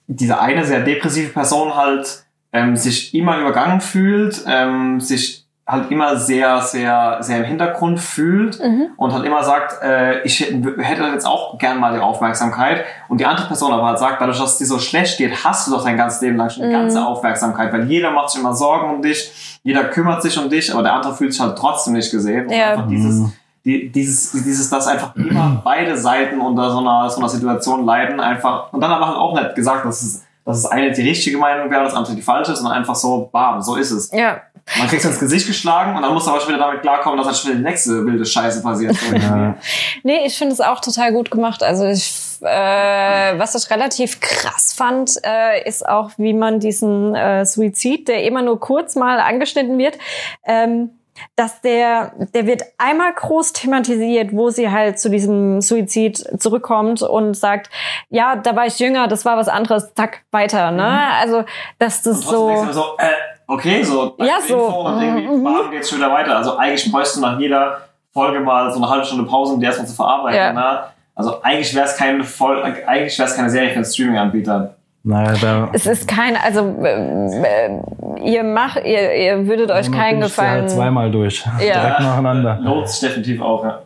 diese eine sehr depressive Person halt ähm, sich immer übergangen fühlt, ähm, sich halt immer sehr, sehr, sehr im Hintergrund fühlt Mhm. und halt immer sagt, äh, ich hätte jetzt auch gern mal die Aufmerksamkeit und die andere Person aber halt sagt, dadurch, dass es dir so schlecht geht, hast du doch dein ganzes Leben lang schon die Mhm. ganze Aufmerksamkeit, weil jeder macht sich immer Sorgen um dich, jeder kümmert sich um dich, aber der andere fühlt sich halt trotzdem nicht gesehen. Und Ja. einfach dieses, die, dieses, dieses, dass einfach immer beide Seiten unter so einer, so einer Situation leiden, einfach, und dann aber halt auch nicht gesagt, dass es, dass das eine die richtige Meinung wäre, das andere die falsche, sondern einfach so, bam, so ist es. Ja, Man kriegt ins Gesicht geschlagen und dann muss aber schon wieder damit klarkommen, dass dann schon wieder die nächste wilde Scheiße passiert. Ja. Nee, ich finde es auch total gut gemacht. Also ich, äh, was ich relativ krass fand, äh, ist auch, wie man diesen äh, Suizid, der immer nur kurz mal angeschnitten wird, ähm, dass der, der wird einmal groß thematisiert, wo sie halt zu diesem Suizid zurückkommt und sagt, ja, da war ich jünger, das war was anderes, zack, weiter, ne? Mhm. Also, dass das so. so, äh, okay, so, Ja, so. Info Und irgendwie, Mhm. geht's schon wieder weiter. Also eigentlich bräuchst du nach jeder Folge mal so eine halbe Stunde Pause, um die erstmal zu verarbeiten. Ja. Ne? Also eigentlich wäre es keine Voll eigentlich wäre es keine Serie für einen Streaming-Anbieter. Naja, da. Es ist kein, also äh, äh, ihr macht, ihr, ihr würdet euch keinen Halt Gefallen. zweimal durch. Ja. Direkt nacheinander. Lohnt sich definitiv auch, ja.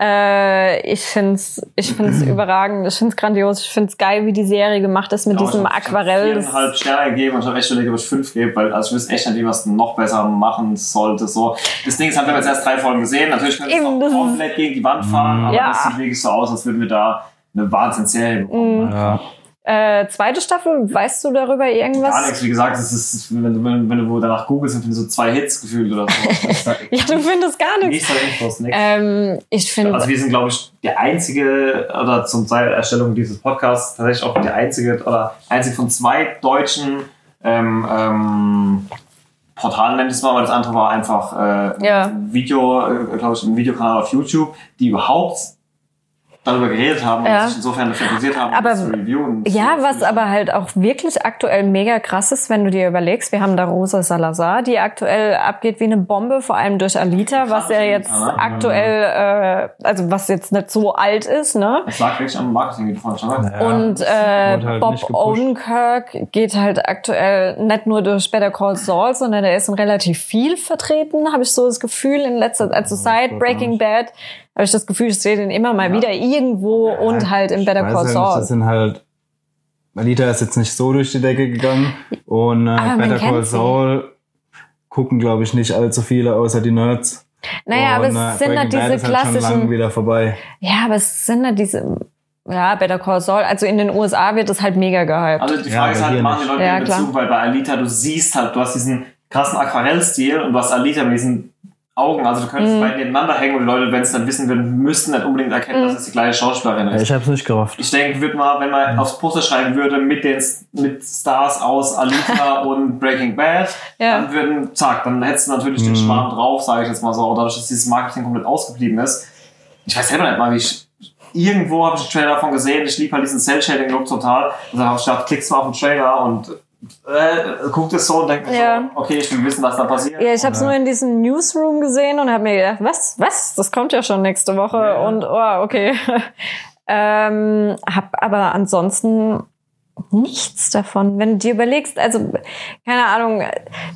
Äh, ich find's, ich find's überragend, ich find's grandios, ich find's geil, wie die Serie gemacht ist mit Ja, diesem ich hab- Aquarell. Ich habe Sterne gegeben und ich habe echt überlegt, ob ich fünf gebe, weil also ich wüsste echt nicht, wie man es noch besser machen sollte. So. Das Ding ist, halt, wir haben jetzt erst drei Folgen gesehen. Natürlich können wir es komplett gegen die Wand fahren, aber Ja. das sieht wirklich so aus, als würden wir da eine Wahnsinnsserie bekommen. Mhm. Ja. Äh, zweite Staffel, weißt du darüber irgendwas? Gar nichts, wie gesagt, das ist, wenn du, wenn, wenn du danach googelst, sind so zwei Hits gefühlt oder so. Ja, du findest gar nichts. Nichts Infos, nichts. Ähm, ich finde, Also wir sind, glaube ich, der einzige, oder zum Zeit Erstellung dieses Podcasts tatsächlich auch der einzige, oder einzige von zwei deutschen ähm, ähm, Portalen, nennt es mal, weil das andere war einfach äh, Ja. ein Video, äh, glaube ich, ein Videokanal auf YouTube, die überhaupt darüber geredet haben Ja. und sich insofern dafür interessiert haben, Aber- das zu reviewen. ja, So, was aber halt auch wirklich aktuell mega krass ist, wenn du dir überlegst, wir haben da Rosa Salazar, die aktuell abgeht wie eine Bombe, vor allem durch Alita, was ja jetzt Alita, ne? aktuell, äh, also was jetzt nicht so alt ist, ne? Das lag wirklich am Marketing, wie du vorhin schon sagst. Ja, Und äh, halt Bob. Odenkirk geht halt aktuell nicht nur durch Better Call Saul, sondern er ist in relativ viel vertreten, habe ich so das Gefühl in letzter Zeit. Also seit Breaking Bad habe ich das Gefühl, ich sehe den immer mal wieder irgendwo und halt in Better Call ja Saul. Das sind halt. Alita ist jetzt nicht so durch die Decke gegangen. Und äh, Aber Better Call sie. Saul gucken, glaube ich, nicht allzu viele außer die Nerds. Naja, aber Und, äh, es sind Breaking halt diese ist halt klassischen. wieder vorbei. Ja, aber es sind halt diese. Ja, Better Call Saul. Also in den USA wird es halt mega gehypt. Also die Ja, Frage ist aber halt, machen die. Leute Ja, den klar. Bezug, weil bei Alita, du siehst halt, du hast diesen krassen Aquarellstil und du hast Alita mit diesen Augen, also du könntest Mhm. beide nebeneinander hängen und die Leute, wenn es dann wissen würden, müssten nicht unbedingt erkennen, Mhm. dass es die gleiche Schauspielerin ist. Ich habe es nicht gerafft. Ich denke, würde man, wenn man aufs Poster schreiben würde mit den mit Stars aus Alita und Breaking Bad, Ja. dann würden, zack, dann hättest du natürlich den Mhm. Schmarrn drauf, sage ich jetzt mal so, und dadurch, dass dieses Marketing komplett ausgeblieben ist. Ich weiß selber nicht mal, wie ich. Irgendwo habe ich einen Trailer davon gesehen, ich liebe halt diesen Cell-Shading-Look total. Und dann habe ich gedacht, klickst mal auf den Trailer und äh, guckt es so und denkt Ja. so, okay, ich will wissen, was da passiert. Ja, ich habe es nur in diesem Newsroom gesehen und habe mir gedacht, was, was, das kommt ja schon nächste Woche Ja. und oh, okay. ähm, hab aber ansonsten nichts davon. Wenn du dir überlegst, also keine Ahnung,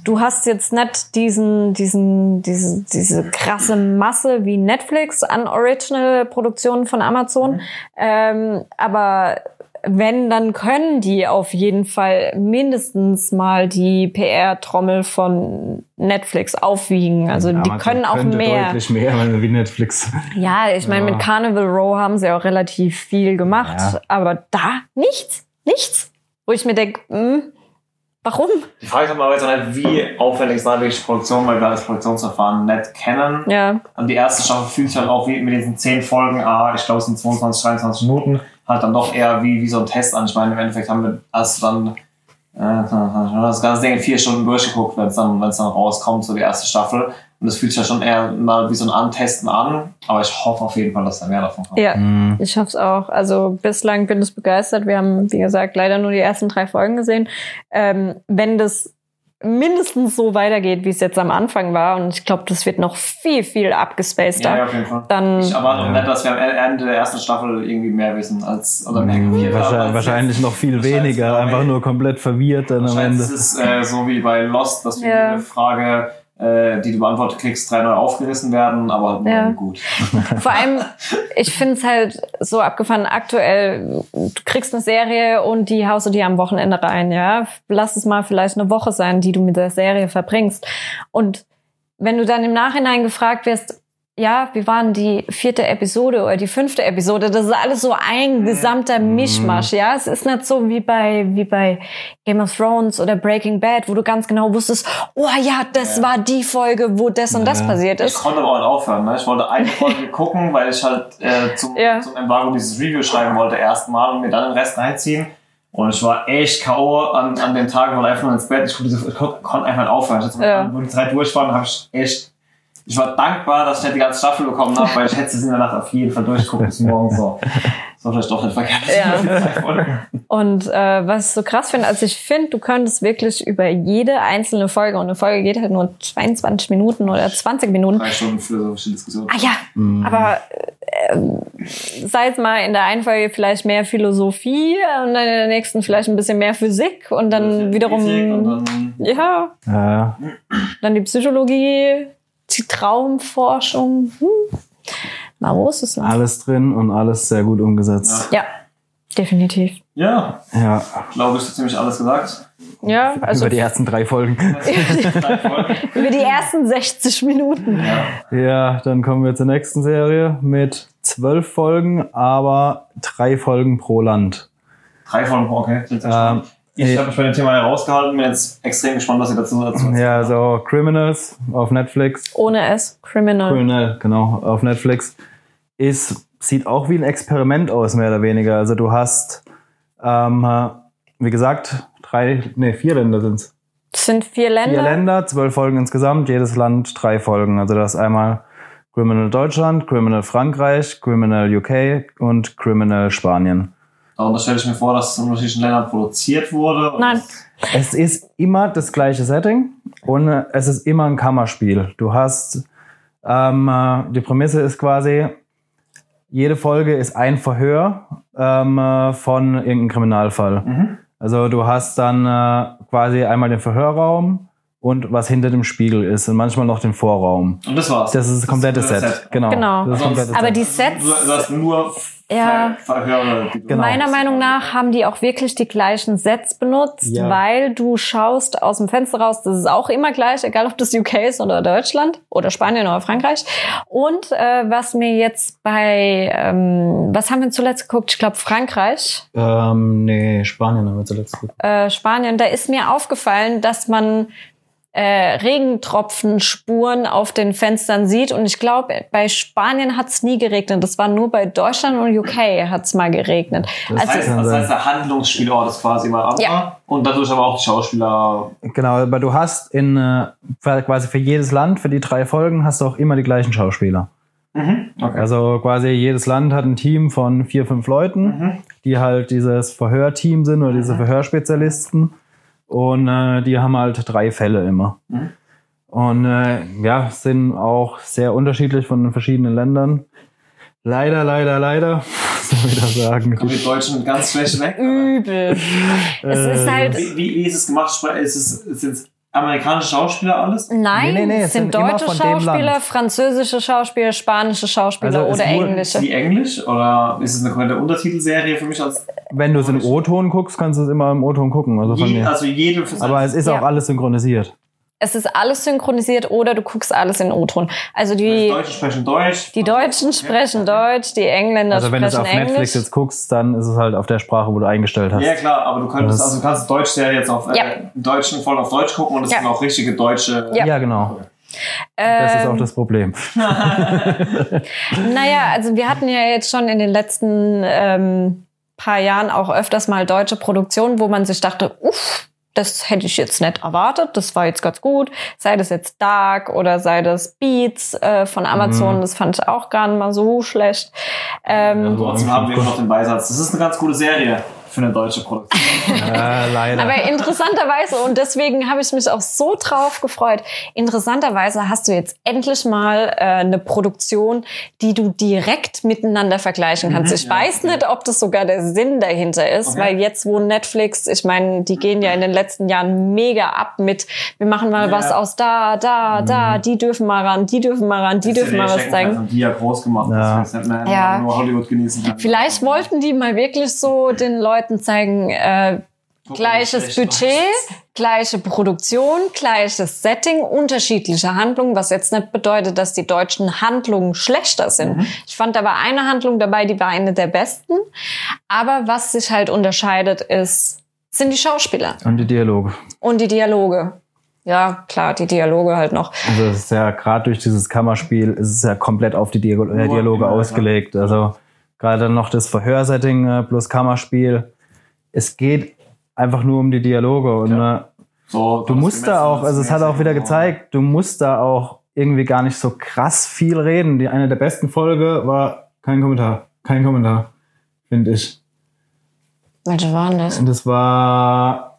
du hast jetzt nicht diesen, diesen, diese, diese krasse Masse wie Netflix an Original-Produktionen von Amazon, ähm, aber wenn, dann können die auf jeden Fall mindestens mal die PR-Trommel von Netflix aufwiegen. Also die Amazon können auch mehr. Deutlich mehr wie Netflix. Ja, ich meine, Ja. mit Carnival Row haben sie auch relativ viel gemacht, Ja. aber da nichts, nichts. Wo ich mir denke, hm, warum? Die Frage ist aber jetzt halt, wie aufwendig wirklich die Produktion, weil wir das Produktionsverfahren nicht kennen. Ja, Und die erste Staffel fühlt sich halt auch wie mit diesen 10 Folgen, ah, ich glaube es sind 22, 23 Minuten, halt dann doch eher wie, wie so ein Test an. Ich meine, im Endeffekt haben wir erst dann äh, das ganze Ding in vier Stunden durchgeguckt, wenn es dann, wenn's dann rauskommt, so die erste Staffel. Und es fühlt sich ja schon eher mal wie so ein Antesten an, aber ich hoffe auf jeden Fall, dass da mehr davon kommt. ja. Hm. Ich hoffe es auch. Also bislang bin ich begeistert. Wir haben, wie gesagt, leider nur die ersten drei Folgen gesehen. Ähm, wenn das mindestens so weitergeht, wie es jetzt am Anfang war, und ich glaube, das wird noch viel, viel abgespaceder, Ja, ja, auf jeden Fall. dann Ich erwarte auch Ja. nicht, dass wir am Ende der ersten Staffel irgendwie mehr wissen als oder mehr kapiert haben Wahrscheinlich, als wahrscheinlich noch viel weniger. Einfach nur komplett verwirrt dann am Ende. ist es äh, so wie bei Lost, dass du Ja. eine Frage, äh, die du beantwortet kriegst, drei neu aufgerissen werden, aber halt Ja. gut. Vor allem, ich finde es halt so abgefahren aktuell. Du kriegst eine Serie und die haust du dir am Wochenende rein, ja. Lass es mal vielleicht eine Woche sein, die du mit der Serie verbringst. Und wenn du dann im Nachhinein gefragt wirst, ja, wie war denn die vierte Episode oder die fünfte Episode? Das ist alles so ein gesamter Mischmasch, ja. Es ist nicht so wie bei, wie bei Game of Thrones oder Breaking Bad, wo du ganz genau wusstest, oh ja, das Ja. war die Folge, wo das und das Ja. passiert Ich ist. konnte aber auch aufhören. Ne? Ich wollte eine Folge gucken, weil ich halt äh, zum, Ja. zum Embargo dieses Review schreiben wollte erstmal und mir dann den Rest reinziehen. Und ich war echt K.O. an, an den Tagen, wollte einfach nur ins Bett. Ich konnte, ich konnte, einfach nicht aufhören. Ich hatte, Ja. Wo die Zeit durch waren, habe ich echt Ich war dankbar, dass ich nicht die ganze Staffel bekommen habe, weil ich hätte sie in der Nacht auf jeden Fall durchgucken bis morgen so. So vielleicht doch nicht verkehrt. Ja. Und äh, was ich so krass finde, also ich finde, du könntest wirklich über jede einzelne Folge, und eine Folge geht halt nur 22 Minuten oder 20 Minuten. Drei Stunden philosophische Diskussion. Ah ja, aber äh, sei es mal in der einen Folge vielleicht mehr Philosophie und dann in der nächsten vielleicht ein bisschen mehr Physik und dann wiederum und dann ja, Ja, dann die Psychologie, die Traumforschung. Hm. Na, wo ist es noch? alles drin und alles sehr gut umgesetzt. Ja, definitiv. Ja, Ja, glaube ich, so ziemlich alles gesagt. Ja, also über die ersten drei Folgen. Über die ersten 60 Minuten. Ja, dann kommen wir zur nächsten Serie mit zwölf Folgen, aber drei Folgen pro Land. Drei Folgen, okay. Das ist Ähm, ich habe mich bei dem Thema herausgehalten, bin jetzt extrem gespannt, was ihr dazu dazu Ja, so Criminals auf Netflix. Ohne S. Criminal. Criminal, genau, auf Netflix. Ist, sieht auch wie ein Experiment aus, mehr oder weniger. Also du hast, ähm, äh, wie gesagt, drei, nee, vier Länder sind's. Das sind vier Länder. Vier Länder, zwölf Folgen insgesamt, jedes Land drei Folgen. Also das ist einmal Criminal Deutschland, Criminal Frankreich, Criminal UK und Criminal Spanien. Darunter stelle ich mir vor, dass es in unterschiedlichen Ländern produziert wurde. Nein. Es ist immer das gleiche Setting und es ist immer ein Kammerspiel. Du hast, ähm, äh, die Prämisse ist quasi, jede Folge ist ein Verhör ähm, äh, von irgendeinem Kriminalfall. Mhm. Also du hast dann äh, quasi einmal den Verhörraum und was hinter dem Spiegel ist und manchmal noch den Vorraum. Und das war's. Das ist das komplette ist das Set. Genau. Genau. Das ist das komplette Aber Set. die Sets, du hast nur Ja. Verhöre. Genau. meiner Meinung nach, haben die auch wirklich die gleichen Sets benutzt, Ja. weil du schaust aus dem Fenster raus, das ist auch immer gleich, egal ob das UK ist oder Deutschland oder Spanien oder Frankreich. Und äh, was mir jetzt bei, ähm, was haben wir zuletzt geguckt? Ich glaube Frankreich. Ähm, nee, Spanien haben wir zuletzt geguckt. äh, Spanien, da ist mir aufgefallen, dass man äh, Regentropfenspuren auf den Fenstern sieht. Und ich glaube, bei Spanien hat es nie geregnet. Das war nur bei Deutschland und UK hat es mal geregnet. Das heißt, Also, kann das heißt, der Handlungsspielort ist quasi mal anderer. Ja. Und dadurch aber auch die Schauspieler. Genau, aber du hast in äh, für- quasi für jedes Land, für die drei Folgen, hast du auch immer die gleichen Schauspieler. Mhm. Okay. Also quasi jedes Land hat ein Team von vier, fünf Leuten, Mhm. die halt dieses Verhörteam sind oder diese Verhörspezialisten. Und äh, die haben halt drei Fälle immer. Mhm. Und äh, ja, sind auch sehr unterschiedlich von den verschiedenen Ländern. Leider, leider, leider, soll ich das sagen. Kommen die Deutschen ganz schlecht weg? Übel. es ist halt. Wie, wie, wie ist es gemacht? Ist es, sind es amerikanische Schauspieler alles? Nein, Nee, nee, nee, es sind sind deutsche Schauspieler, französische Schauspieler, spanische Schauspieler Also oder englische. Ist die Englisch? Oder ist es eine komplette Untertitelserie für mich als. Wenn du es in O-Ton guckst, kannst du es immer im O-Ton gucken. Also von Je, mir. also jede für Aber es ist Ja. auch alles synchronisiert. Es ist alles synchronisiert oder du guckst alles in O-Ton. Also die die, Deutschen sprechen Deutsch. die Deutschen sprechen Deutsch, die Engländer Also wenn du es sprechen auf Englisch. Netflix jetzt guckst, dann ist es halt auf der Sprache, wo du eingestellt hast. Ja klar, aber du könntest, Das- also du kannst Deutsch-Serie jetzt auf äh, Ja. deutschen voll auf Deutsch gucken und es Ja. sind auch richtige deutsche. Ja. Ja, genau. Das ist auch Ähm, das Problem. Naja, also wir hatten ja jetzt schon in den letzten ähm, paar Jahren auch öfters mal deutsche Produktionen, wo man sich dachte, uff, das hätte ich jetzt nicht erwartet, das war jetzt ganz gut. Sei das jetzt Dark oder sei das Beats äh, von Amazon, Mhm. das fand ich auch gar nicht mal so schlecht. Ähm, Trotzdem haben wir immer noch den Beisatz. Das ist eine ganz gute Serie für eine deutsche Produktion. äh, leider. Aber interessanterweise, und deswegen habe ich mich auch so drauf gefreut, interessanterweise hast du jetzt endlich mal äh, eine Produktion, die du direkt miteinander vergleichen kannst. ich ja, weiß okay. nicht, ob das sogar der Sinn dahinter ist, Okay. weil jetzt, wo Netflix, ich meine, die gehen ja in den letzten Jahren mega ab mit, wir machen mal Ja. was aus da, da, da, die dürfen mal ran, die dürfen mal ran, die dürfen mal was zeigen. Und die ja groß gemacht, Ja. dass man es nicht mehr Ja. nur Hollywood genießen kann. Vielleicht wollten die mal wirklich so den Leuten zeigen, äh, Gleiches Budget, gleiche Produktion, gleiches Setting, unterschiedliche Handlungen, was jetzt nicht bedeutet, dass die deutschen Handlungen schlechter sind. Mhm. Ich fand, da war eine Handlung dabei, die war eine der besten. Aber was sich halt unterscheidet, ist, sind die Schauspieler Und die Dialoge. und die Dialoge. Ja, klar, die Dialoge halt noch. Also es ist ja gerade durch dieses Kammerspiel ist es ja komplett auf die Dialo äh, Dialoge ausgelegt. Also gerade dann noch das Verhörsetting äh, plus Kammerspiel. Es geht einfach nur um die Dialoge und Ja. äh, So, du musst da auch, also es hat auch wieder gezeigt, du musst da auch irgendwie gar nicht so krass viel reden. Die eine der besten Folge war kein Kommentar. Kein Kommentar, finde ich. Welche waren das? Und das war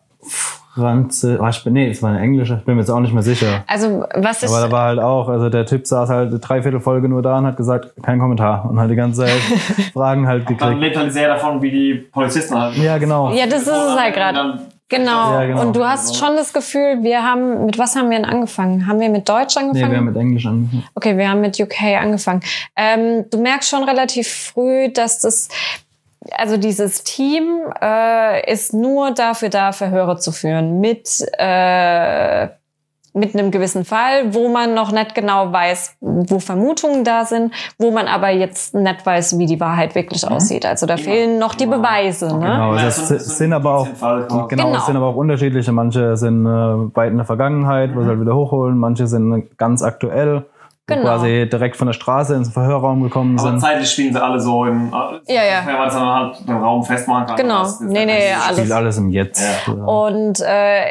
Französisch. Oh, ich bin, nee, es war eine englische. Ich bin mir jetzt auch nicht mehr sicher. Also, was ist. Aber da war halt auch, also der Typ saß halt eine Dreiviertelfolge nur da und hat gesagt, kein Kommentar. Und hat die ganze Zeit Fragen halt gekriegt. lebt halt sehr davon, wie die Polizisten halt. Ja, genau. Ja, das ist es halt gerade. Genau. Ja, genau. Und du hast schon das Gefühl, wir haben, mit was haben wir denn angefangen? Haben wir mit Deutsch Nee, angefangen? wir haben mit Englisch angefangen. Okay, wir haben mit UK angefangen. Ähm, du merkst schon relativ früh, dass das, also dieses Team äh, ist nur dafür da, Verhöre zu führen mit äh, mit einem gewissen Fall, wo man noch nicht genau weiß, wo Vermutungen da sind, wo man aber jetzt nicht weiß, wie die Wahrheit wirklich aussieht. Also da fehlen noch die Beweise. Ne? Genau, Ja, also sind aber auch, genau, Genau. es sind aber auch unterschiedliche. Manche sind äh, weit in der Vergangenheit, wo sie halt wieder hochholen. Manche sind ganz aktuell, Genau. quasi direkt von der Straße ins Verhörraum gekommen Aber sind. zeitlich spielen sie alle so in. Ja, ja. Weil es dann halt den Raum festmachen kann. Genau. Das ist Nee, nee, das alles. Spielt alles im Jetzt. Ja. Und äh,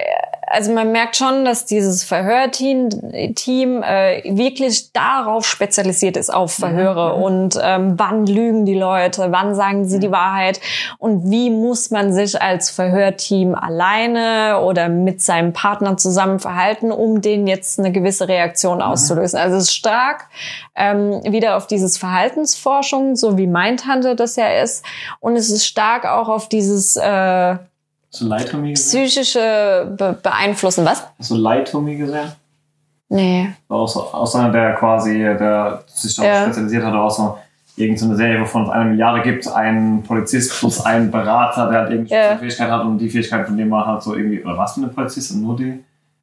also man merkt schon, dass dieses Verhörteam Team, äh, wirklich darauf spezialisiert ist, auf Verhöre und ähm, wann lügen die Leute, wann sagen sie die Wahrheit und wie muss man sich als Verhörteam alleine oder mit seinem Partner zusammen verhalten, um den jetzt eine gewisse Reaktion auszulösen. Also es ist stark ähm, wieder auf dieses Verhaltensforschung, so wie Mindhunter das ja ist. Und es ist stark auch auf dieses äh, Lightomie gesehen? psychische Be beeinflussen. Was? Hast du Lightomie gesehen? Nee. So, so einer, der quasi, der sich darauf Ja. spezialisiert hat, so irgendeine Serie, wovon es eine Milliarde gibt, ein Polizist plus ein Berater, der halt irgendwie eine Fähigkeit hat und die Fähigkeit von dem war halt so irgendwie, oder was für eine Polizist? Nur die?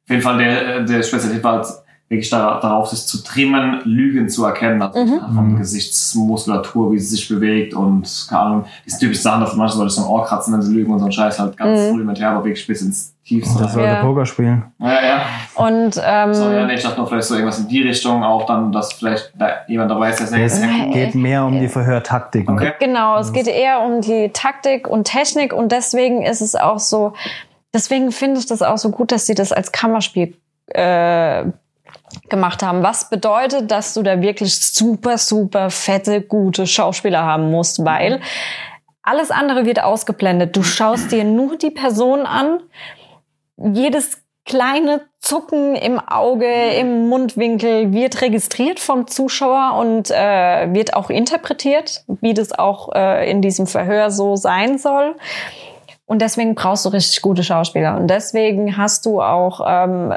Auf jeden Fall, der, der spezialisiert war halt wirklich da, darauf, sich zu trimmen, Lügen zu erkennen, also Mhm. anhand von Gesichtsmuskulatur, wie sie sich bewegt und keine Ahnung, diese typischen Sachen, dass manche Leute so ein Ohr kratzen, wenn sie lügen und so ein Scheiß halt ganz Mhm. rudimentär, aber wirklich bis ins Tiefste. Das sollte Ja. Poker spielen. Ja, ja. Und ähm, So, ja, nee, ich dachte nur vielleicht so irgendwas in die Richtung, auch dann, dass vielleicht da jemand dabei ist, der sehr, Es geht mehr um die Verhörtaktiken. Okay. genau, es geht eher um die Taktik und Technik und deswegen ist es auch so, deswegen finde ich das auch so gut, dass sie das als Kammerspiel äh, gemacht haben. Was bedeutet, dass du da wirklich super, super fette, gute Schauspieler haben musst, weil alles andere wird ausgeblendet. Du schaust dir nur die Person an, jedes kleine Zucken im Auge, im Mundwinkel wird registriert vom Zuschauer und äh, wird auch interpretiert, wie das auch äh, in diesem Verhör so sein soll. Und deswegen brauchst du richtig gute Schauspieler. Und deswegen hast du auch ähm,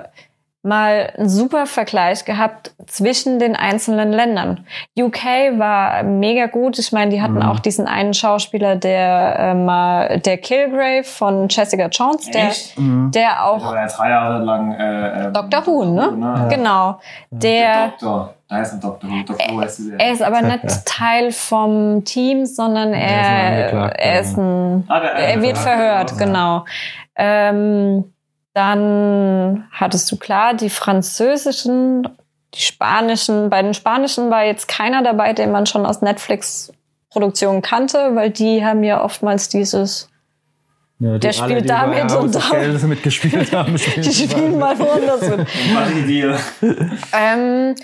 mal einen super Vergleich gehabt zwischen den einzelnen Ländern. UK war mega gut. Ich meine, die hatten auch diesen einen Schauspieler, der äh, mal der Kilgrave von Jessica Jones, der? Mhm. der Der auch war ja drei Jahre lang äh, äh, Dr. Who, ne? Ja. Genau. Der Der, Doktor. Da ist ein Dr. Who. Dr. Who heißt die Serie. er ist aber nicht Teil vom Team, sondern ist ein er, er ist ein, Ah, der- er wird verhört, ja. genau. Ähm, dann hattest du klar die französischen, die spanischen. Bei den spanischen war jetzt keiner dabei, den man schon aus Netflix-Produktionen kannte, weil die haben ja oftmals dieses, Ja, die Der alle, spielt die damit und des da- Geldes mitgespielt haben. spielen die spielen mal woanders mit. Ähm,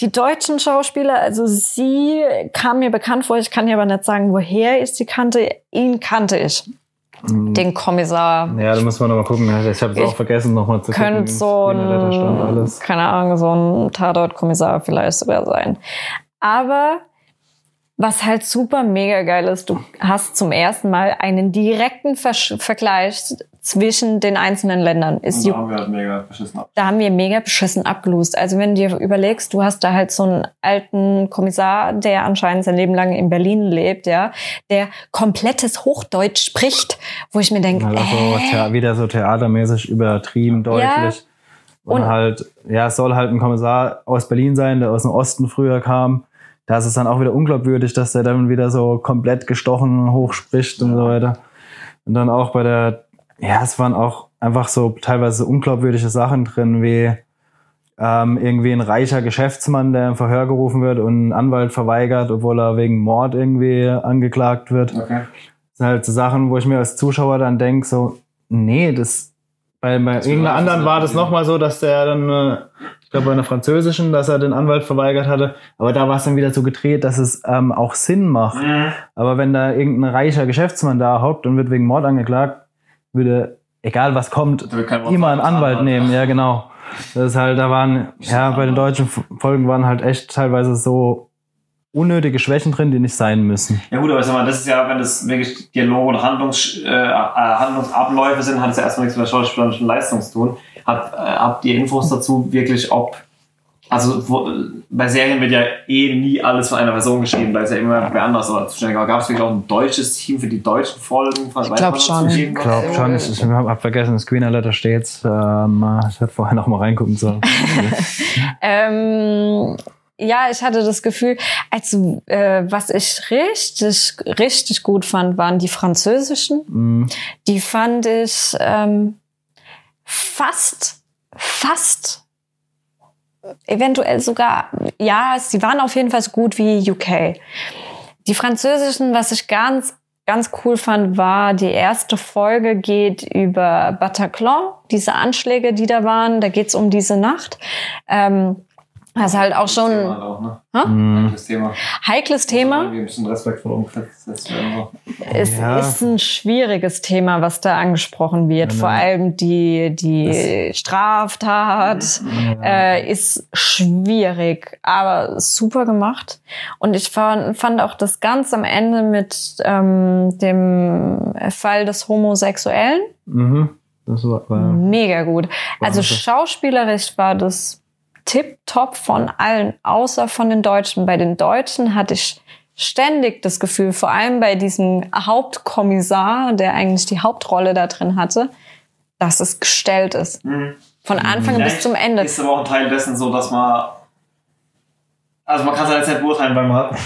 die deutschen Schauspieler, also sie kam mir bekannt vor, ich kann dir aber nicht sagen, woher ich sie kannte. Ihn kannte ich, den Kommissar. Ja, da muss man noch mal gucken. Ich habe es auch vergessen, noch mal zu gucken. Könnte so ein, keine Ahnung, so ein Tatort-Kommissar vielleicht sogar sein. Aber was halt super mega geil ist, du hast zum ersten Mal einen direkten Versch Vergleich zwischen den einzelnen Ländern. Ist da haben wir halt mega beschissen ab. da haben wir mega beschissen abgelost. Also wenn du dir überlegst, du hast da halt so einen alten Kommissar, der anscheinend sein Leben lang in Berlin lebt, ja, der komplettes Hochdeutsch spricht, wo ich mir denke, Halt auch so äh, wieder so theatermäßig übertrieben deutlich. Und, Und- halt, ja, es soll halt ein Kommissar aus Berlin sein, der aus dem Osten früher kam. Da ist es dann auch wieder unglaubwürdig, dass der dann wieder so komplett gestochen hochspricht und so weiter. Und dann auch bei der, ja, es waren auch einfach so teilweise unglaubwürdige Sachen drin, wie ähm, irgendwie ein reicher Geschäftsmann, der im Verhör gerufen wird und einen Anwalt verweigert, obwohl er wegen Mord irgendwie angeklagt wird. Okay. Das sind halt so Sachen, wo ich mir als Zuschauer dann denke, so, nee, das bei, bei irgendeiner anderen war das nochmal so, dass der dann äh, Ich glaube, bei einer französischen, dass er den Anwalt verweigert hatte. Aber da war es dann wieder so gedreht, dass es ähm, auch Sinn macht. Mhm. Aber wenn da irgendein reicher Geschäftsmann da hockt und wird wegen Mord angeklagt, würde, egal was kommt, immer einen Anwalt nehmen. Ja, genau. Das ist halt, da waren, ja, bei den deutschen Folgen waren halt echt teilweise so unnötige Schwächen drin, die nicht sein müssen. Ja gut, aber ich sag mal, das ist ja, wenn das wirklich Dialog und Handlungs, äh, äh, Handlungsabläufe sind, hat es ja erstmal nichts mit der schauspielerischen Leistung zu tun. Hat, äh, habt ihr Infos dazu wirklich, ob also wo, bei Serien wird ja eh nie alles von einer Person geschrieben, da ist ja immer wer anders oder zuständig. Aber gab es wirklich auch ein deutsches Team für die deutschen Folgen? Von, Ich glaub schon. Ich glaube schon, ich, ich habe vergessen, das Screener Letter steht. Ähm, ich hätte vorher noch mal reingucken sollen. Ähm, ja, ich hatte das Gefühl, also äh, was ich richtig, richtig gut fand, waren die französischen. Mm, Die fand ich ähm, fast, fast, eventuell sogar, ja, sie waren auf jeden Fall so gut wie UK. Die französischen, was ich ganz, ganz cool fand, war, die erste Folge geht über Bataclan, diese Anschläge, die da waren. Da geht's um diese Nacht. Ähm, das ist halt auch schon Thema auch, ne? Mm. Das Thema. heikles Thema. Irgendwie ein bisschen respektvoll umgesetzt werden. So. Es Ja. ist ein schwieriges Thema, was da angesprochen wird. Ja, Vor ne. allem die, die Straftat äh, ist schwierig, aber super gemacht. Und ich fand, fand auch das ganz am Ende mit ähm, dem Fall des Homosexuellen Mhm. Das war, war mega gut. Also schauspielerisch war das tipptopp von allen, außer von den Deutschen. Bei den Deutschen hatte ich ständig das Gefühl, vor allem bei diesem Hauptkommissar, der eigentlich die Hauptrolle da drin hatte, dass es gestellt ist. Von Anfang bis zum Ende. Ist aber auch ein Teil dessen so, dass man. Also man kann es halt nicht beurteilen, weil man.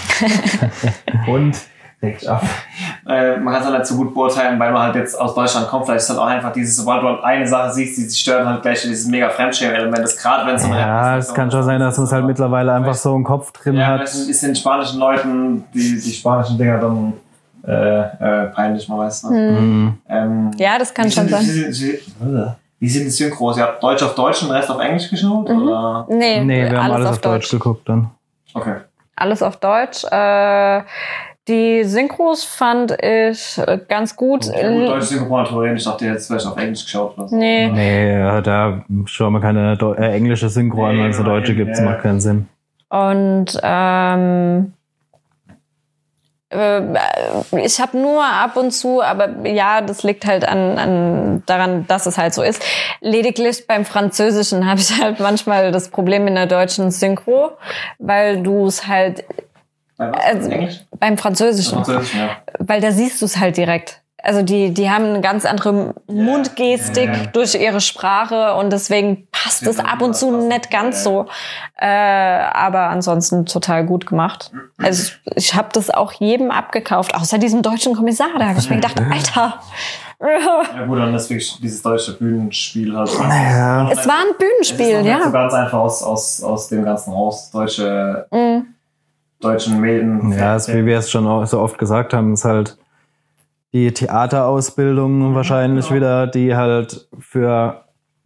und regt ab. Äh, man kann es halt nicht so gut beurteilen, weil man halt jetzt aus Deutschland kommt. Vielleicht ist halt auch einfach dieses, sobald du halt eine Sache siehst, die sich stört, halt gleich dieses mega Fremdschämen-Element ist. Gerade wenn es um ja, es kann schon sein, dass man es halt mittlerweile einfach so im Kopf drin Ja, hat. vielleicht ist den spanischen Leuten die, die spanischen Dinger dann äh, äh, peinlich, man weiß. Ne? Mhm. Hm. Ähm, Ja, das kann wie schon sind, sein. Wie sind, wie, wie sind die Synchros? Ihr habt Deutsch auf Deutsch und den Rest auf Englisch geschaut? Mhm. Oder? Nee, Nee, wir haben alles, auf Deutsch geguckt dann. Okay. Alles auf Deutsch. Äh, die Synchros fand ich äh, ganz gut. Ja, gut, deutsche Synchronisatorin, ich dachte, jetzt vielleicht auf Englisch geschaut so. Nee. Nee, ja, da schauen wir keine Deu äh, englische Synchro an, Nee, wenn es eine deutsche gibt. Das macht keinen Sinn. Und ähm, äh, ich habe nur ab und zu, aber ja, das liegt halt an, an daran, dass es halt so ist. Lediglich beim Französischen habe ich halt manchmal das Problem in der deutschen Synchro, weil du es halt Bei was? Also- Englisch? beim Französischen, Französisch, ja. weil da siehst du es halt direkt. Also die, die haben eine ganz andere Mundgestik Ja, ja. durch ihre Sprache und deswegen passt Ja, es ab und zu nicht ganz ja. so. Äh, aber ansonsten total gut gemacht. Also ich habe das auch jedem abgekauft, außer diesem deutschen Kommissar. Da habe ich mir gedacht, Alter. Ja gut, dann ist wirklich dieses deutsche Bühnenspiel halt. Ja. Es war ein Es ist Bühnenspiel, nicht so ja. ganz einfach aus, aus, aus dem Ganzen raus. Deutsche, Mhm. Deutschen Medien. Ja, es, wie wir es schon so oft gesagt haben, ist halt die Theaterausbildung wahrscheinlich wieder, die halt für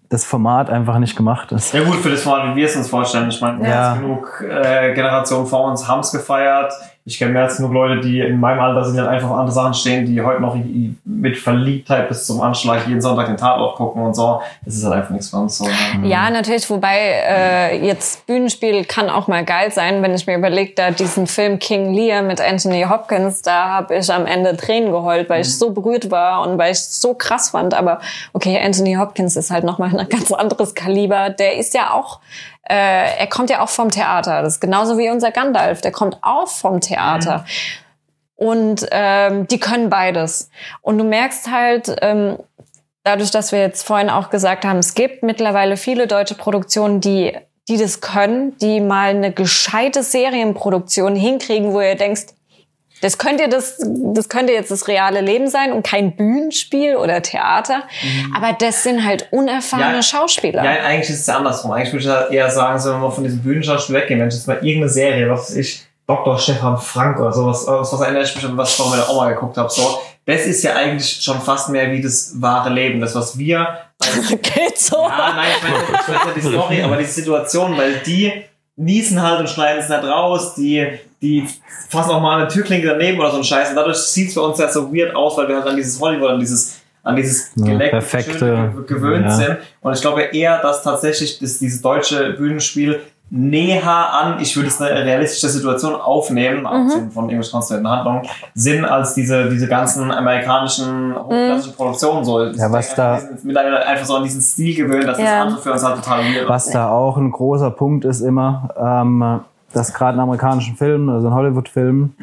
das Format einfach nicht gemacht ist. Ja gut, für das Format, wie wir es uns vorstellen. Ich meine, Ja. genug äh, Generationen vor uns haben es gefeiert. Ich kenne mehr als genug Leute, die in meinem Alter sind, die dann einfach auf andere Sachen stehen, die heute noch mit Verliebtheit bis zum Anschlag jeden Sonntag den Tatort gucken und so. Das ist halt einfach nichts für uns. So, ne? Ja, natürlich, wobei äh, jetzt Bühnenspiel kann auch mal geil sein, wenn ich mir überlege, da diesen Film King Lear mit Anthony Hopkins, da habe ich am Ende Tränen geheult, weil ich so berührt war und weil ich es so krass fand. Aber okay, Anthony Hopkins ist halt nochmal ein ganz anderes Kaliber. Der ist ja auch, äh, er kommt ja auch vom Theater. Das ist genauso wie unser Gandalf, der kommt auch vom Theater. Und ähm, die können beides. Und du merkst halt, ähm, dadurch, dass wir jetzt vorhin auch gesagt haben, es gibt mittlerweile viele deutsche Produktionen, die, die das können, die mal eine gescheite Serienproduktion hinkriegen, wo ihr denkst, das könnte das, das könnte jetzt das reale Leben sein und kein Bühnenspiel oder Theater. Aber das sind halt unerfahrene Ja, Schauspieler. Ja, eigentlich ist es ja andersrum. Eigentlich würde ich eher sagen, sollen wir mal von diesem Bühnenschauspiel weggehen. Wenn ich jetzt mal irgendeine Serie, was ich, Dr. Stefan Frank oder sowas, was, was erinnere ich mich an, was ich vorhin mit der Oma geguckt habe, so, das ist ja eigentlich schon fast mehr wie das wahre Leben. Das, was wir. Geht so. Ja, nein, ich meine, ich meine nicht die Story, aber die Situation, weil die niesen halt und schneiden es nicht raus, die, die fassen auch mal eine Türklinke daneben oder so ein Scheiß. Und dadurch sieht es für uns ja so weird aus, weil wir halt an dieses Hollywood, an dieses, an dieses Ja, geleckte, perfekte, Schöne ge- gewöhnt ja. sind. Und ich glaube eher, dass tatsächlich das, dieses deutsche Bühnenspiel näher an, ich würde es eine realistische Situation aufnehmen, abgesehen von irgendwelchen konstruierten Handlungen, sind als diese, diese ganzen amerikanischen hochklassischen Produktionen so. Ja, was da- denke, wir sind mittlerweile einfach so an diesen Stil gewöhnt, dass das Ja. andere für uns halt total weird Was da auch ein großer Punkt ist immer, ähm, dass gerade in amerikanischen Filmen, also in Hollywood-Filmen,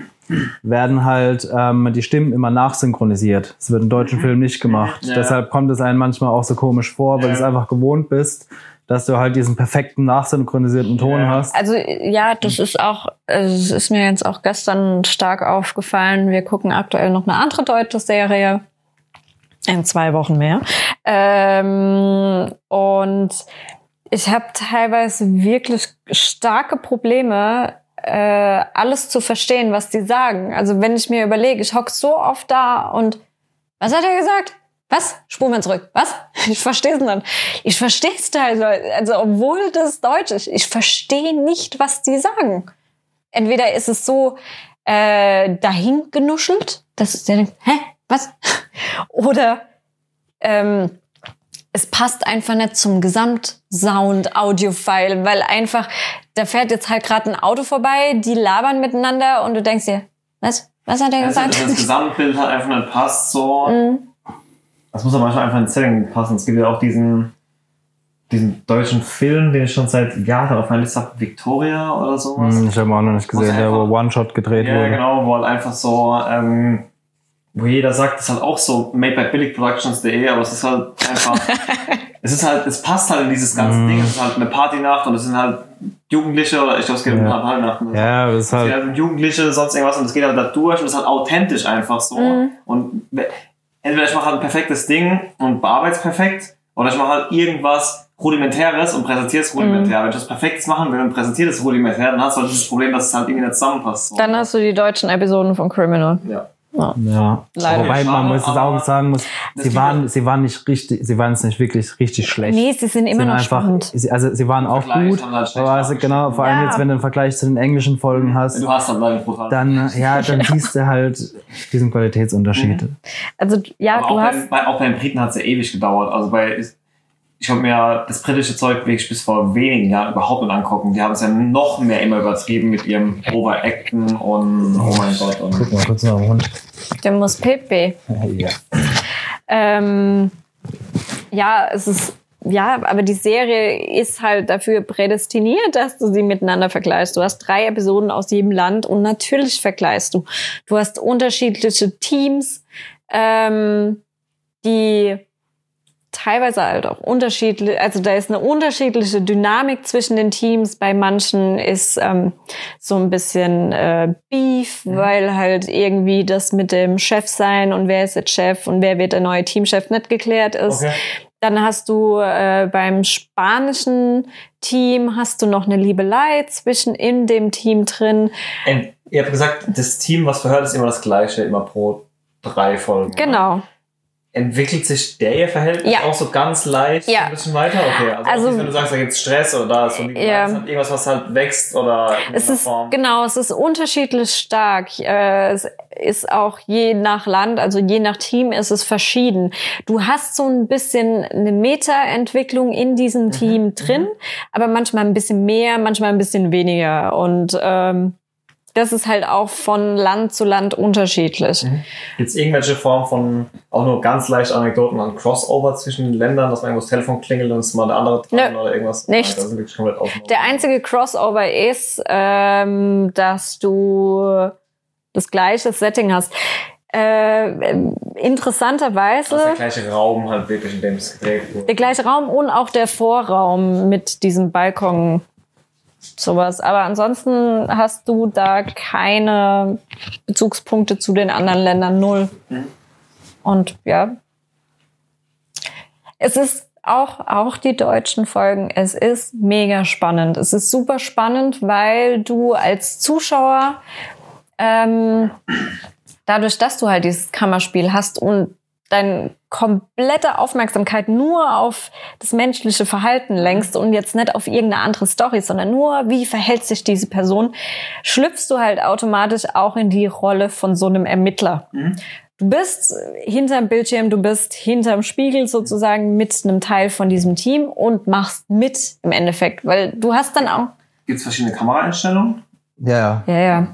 werden halt ähm, die Stimmen immer nachsynchronisiert. Das wird in deutschen Filmen nicht gemacht. Mhm. Ja. Deshalb kommt es einem manchmal auch so komisch vor, weil Ja. du es einfach gewohnt bist, dass du halt diesen perfekten nachsynchronisierten Ton Ja. hast. Also ja, das ist auch, also, es ist mir jetzt auch gestern stark aufgefallen. Wir gucken aktuell noch eine andere deutsche Serie. In zwei Wochen mehr. Ähm, und ich habe teilweise wirklich starke Probleme, äh, alles zu verstehen, was die sagen. Also wenn ich mir überlege, ich hock so oft da und was hat er gesagt? Was? Spur mal zurück. Was? Ich verstehe es nicht. Ich verstehe es teilweise. Also, obwohl das Deutsch ist, ich verstehe nicht, was die sagen. Entweder ist es so äh, dahin genuschelt, dass der denkt, hä? Was? Oder ähm, es passt einfach nicht zum Gesamtsound-Audio-File, weil einfach, da fährt jetzt halt gerade ein Auto vorbei, die labern miteinander und du denkst dir, was? Was hat er Also, gesagt? dass das Gesamtbild halt einfach nicht passt, so. Mhm. Das muss aber manchmal einfach ins Setting passen. Es gibt ja auch diesen, diesen deutschen Film, den ich schon seit Jahren auf meiner Liste habe, Victoria oder sowas. Hm, ich habe auch noch nicht gesehen, der wo One-Shot gedreht Ja, wurde. genau, wo halt einfach so, ähm, wo jeder sagt, das ist halt auch so made by billigproductions.de, aber es ist halt einfach, es ist halt, es passt halt in dieses ganze Mhm. Ding. Es ist halt eine Partynacht und es sind halt Jugendliche oder ich glaube, es geht um Ja. eine Partynacht. Ja, das ist Es geht halt, halt um Jugendliche, sonst irgendwas und es geht halt da durch und es ist halt authentisch einfach so. Mhm. Und we- entweder ich mache halt ein perfektes Ding und bearbeite es perfekt oder ich mache halt irgendwas Rudimentäres und präsentiere es rudimentär. Mhm. Wenn ich das Perfektes machen will und präsentiere es rudimentär, dann hast du halt dieses Problem, dass es halt irgendwie nicht zusammenpasst. So. Dann hast du die deutschen Episoden von Criminal. ja. Ja. Leider. Wobei man muss es auch sagen muss, sie waren, ja- sie waren nicht richtig, sie waren es nicht wirklich richtig schlecht. Nee, sie sind immer sind noch einfach, spannend. sie- also sie waren auch gut, halt schlecht aber also genau, vor allem Ja. jetzt, wenn du einen Vergleich zu den englischen Folgen hast, Du hast dann dann, ja, dann siehst du halt diesen Qualitätsunterschied. Also ja, aber du auch, hast. bei, bei, auch bei den Briten hat es ja ewig gedauert. Also bei, ich habe mir das britische Zeug wirklich bis vor wenigen Jahren überhaupt nicht angucken. Die haben es ja noch mehr immer übertrieben mit ihrem Overacten und oh mein Gott. Und Guck mal kurz nach dem Hund. Der muss Pepe. Ja. Ähm, ja, es ist. Ja, aber die Serie ist halt dafür prädestiniert, dass du sie miteinander vergleichst. Du hast drei Episoden aus jedem Land und natürlich vergleichst du. Du hast unterschiedliche Teams, ähm, die teilweise halt auch unterschiedlich, also da ist eine unterschiedliche Dynamik zwischen den Teams. Bei manchen ist ähm, so ein bisschen äh, Beef, weil halt irgendwie das mit dem Chef sein und wer ist jetzt Chef und wer wird der neue Teamchef nicht geklärt ist. Okay. Dann hast du äh, beim spanischen Team hast du noch eine Liebelei zwischen in dem Team drin. Und ihr habt gesagt, das Team, was verhört, ist immer das gleiche, immer pro drei Folgen. Genau. Entwickelt sich der ihr Verhältnis Ja. auch so ganz leicht Ja. ein bisschen weiter? Okay, also, Also- wenn du sagst, da gibt es Stress oder da ist so Ja. halt irgendwas, was halt wächst oder in Es ist Form. genau, es ist unterschiedlich stark. Äh, es ist auch je nach Land, also je nach Team ist es verschieden. Du hast so ein bisschen eine Meta-Entwicklung in diesem Mhm. Team drin, aber manchmal ein bisschen mehr, manchmal ein bisschen weniger. Und ähm, das ist halt auch von Land zu Land unterschiedlich. Gibt es irgendwelche Form von auch nur ganz leicht Anekdoten an Crossover zwischen den Ländern, dass man irgendwo das Telefon klingelt und es mal der andere dran Nö, oder irgendwas? nichts. Nein, das ist wirklich komplett außen. Der einzige Crossover ist, ähm, dass du das gleiche Setting hast. Äh, interessanterweise ist der gleiche Raum halt wirklich, in dem es gedreht wurde. der gleiche Raum und auch der Vorraum mit diesem Balkon, sowas. Aber ansonsten hast du da keine Bezugspunkte zu den anderen Ländern, null. Und ja, es ist auch, auch die deutschen Folgen, es ist mega spannend. Es ist super spannend, weil du als Zuschauer ähm, dadurch, dass du halt dieses Kammerspiel hast und deine komplette Aufmerksamkeit nur auf das menschliche Verhalten lenkst und jetzt nicht auf irgendeine andere Story, sondern nur, wie verhält sich diese Person, schlüpfst du halt automatisch auch in die Rolle von so einem Ermittler. Mhm. Du bist hinterm Bildschirm, du bist hinterm Spiegel sozusagen mit einem Teil von diesem Team und machst mit im Endeffekt, weil du hast dann auch, Gibt es verschiedene Kameraeinstellungen? Ja, ja. ja, ja,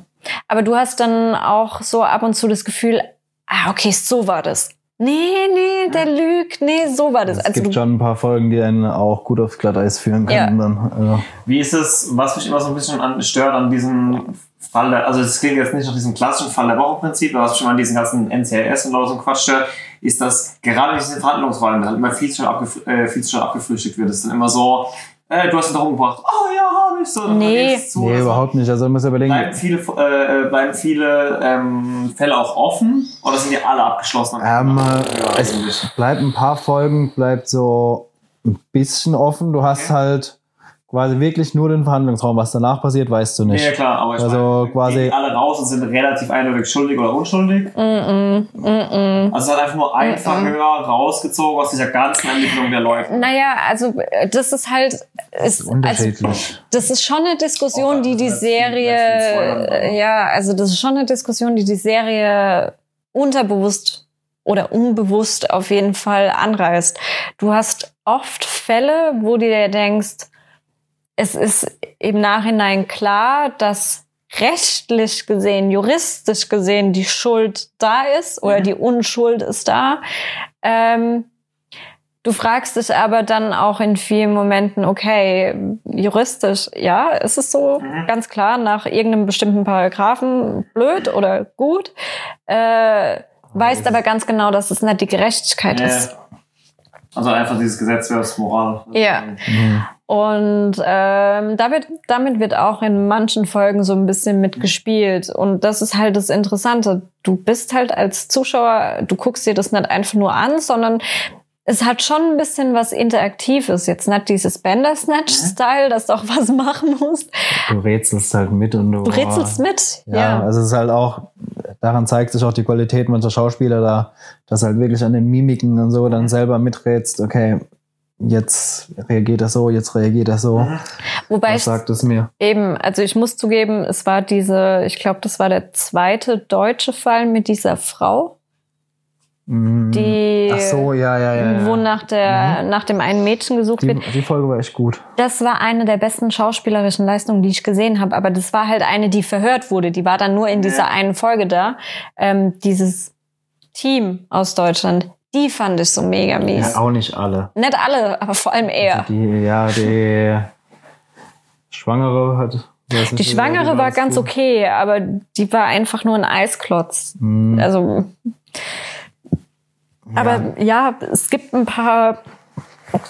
aber du hast dann auch so ab und zu das Gefühl, ah, okay, so war das. Nee, nee, der lügt, nee, so war das. Es Also gibt schon ein paar Folgen, die einen auch gut aufs Glatteis führen Ja. können. Dann, also. Wie ist es, was mich immer so ein bisschen an, stört an diesem Fall, der, also es klingt jetzt nicht nach diesem klassischen Fall der Woche-Prinzip, aber was mich immer an diesen ganzen NCIS und so ein Quatsch stört, ist, dass gerade in diesen Verhandlungsräumen halt immer viel zu schnell, abgef äh, viel zu schnell abgefrühstückt wird. Es ist dann immer so, äh, du hast ihn doch umgebracht. Oh ja, hab ich so. Nee. Zu, Nee, also überhaupt nicht. Also, du musst überlegen. Bleiben viele, äh, äh, bleiben viele ähm, Fälle auch offen oder sind die alle abgeschlossen? Ähm, ja, äh, es bleibt ein paar Folgen, bleibt so ein bisschen offen. Du hast Okay. halt quasi wirklich nur den Verhandlungsraum. Was danach passiert, weißt du nicht. Ja, klar, aber ich Also meine, quasi- gehen alle raus und sind relativ eindeutig schuldig oder unschuldig. mm, mm, mm, mm. Also es hat einfach nur ein Verhör rausgezogen aus dieser ganzen Ermittlung der Leute. Naja, also äh, das ist halt, ist, Das ist unterschiedlich. Also, das ist schon eine Diskussion, Oh, die die Serie, ja, also das ist schon eine Diskussion, die die Serie unterbewusst oder unbewusst auf jeden Fall anreißt. Du hast oft Fälle, wo du dir denkst, es ist im Nachhinein klar, dass rechtlich gesehen, juristisch gesehen die Schuld da ist oder Mhm. die Unschuld ist da. Ähm, du fragst dich aber dann auch in vielen Momenten, okay, juristisch, ja, ist es so, Mhm. ganz klar, nach irgendeinem bestimmten Paragraphen blöd oder gut. Äh, weißt aber ganz genau, dass es nicht die Gerechtigkeit ist. Also einfach dieses Gesetz versus Moral. Ja. Mhm. Und ähm, damit, damit wird auch in manchen Folgen so ein bisschen mitgespielt. Und das ist halt das Interessante. Du bist halt als Zuschauer, du guckst dir das nicht einfach nur an, sondern es hat schon ein bisschen was Interaktives. Jetzt nicht dieses Bandersnatch-Style, dass du auch was machen musst. Du rätselst halt mit und du. Du rätselst mit. Ja, Ja. also es ist halt auch, daran zeigt sich auch die Qualität mancher Schauspieler da, dass halt wirklich an den Mimiken und so dann selber miträtst, okay, jetzt reagiert er so, jetzt reagiert er so. Mhm. Wobei Was sagt es mir? eben, also ich muss zugeben, es war diese, ich glaube, das war der zweite deutsche Fall mit dieser Frau, Mhm. Die, Ach so, ja, ja, ja. wo nach der, nach dem einen Mädchen gesucht Die, wird. die Folge war echt gut. Das war eine der besten schauspielerischen Leistungen, die ich gesehen habe. Aber das war halt eine, die verhört wurde. Die war dann nur in dieser Ja. einen Folge da. Ähm, dieses Team aus Deutschland, die fand ich so mega mies. Ja, auch nicht alle. Nicht alle, aber vor allem er. Also die, ja, die Schwangere hat. Die Schwangere war ganz gut. okay, aber die war einfach nur ein Eisklotz. Mhm. Also, aber ja, es gibt ein paar.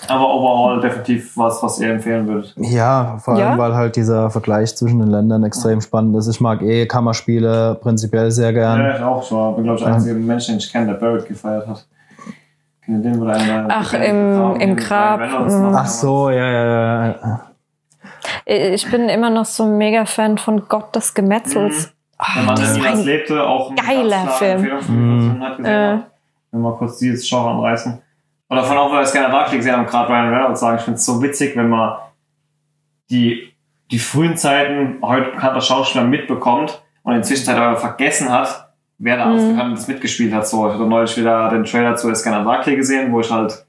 Aber overall definitiv was, was ihr empfehlen würdet. Ja, vor allem, Ja? weil halt dieser Vergleich zwischen den Ländern extrem spannend ist. Ich mag eh Kammerspiele prinzipiell sehr gern. Ja, ich auch. Ich war, bin, glaube ich, der einzige Mensch, den ich kenne, der Barrett gefeiert hat. Den, einer Ach, im- Grab- im Grab, mhm. Ach so, ja, ja, ja. Ich bin immer noch so ein mega Fan von Gott des Gemetzels. Der Oh, das der ist niemals ein lebte, auch ein geiler Film. Die Mhm. Hat gesehen Äh. hat. Wenn wir kurz dieses Genre anreißen. Oder von auch, weil wir es gerne Darkleague gesehen haben, gerade Ryan Reynolds sagen, ich finde es so witzig, wenn man die, die frühen Zeiten heute bekannter Schauspieler mitbekommt und in der Zwischenzeit aber vergessen hat, wer da Mhm. mhm. das mitgespielt hat. So, ich hatte neulich wieder den Trailer zu Escanner Darkleague gesehen, wo ich halt,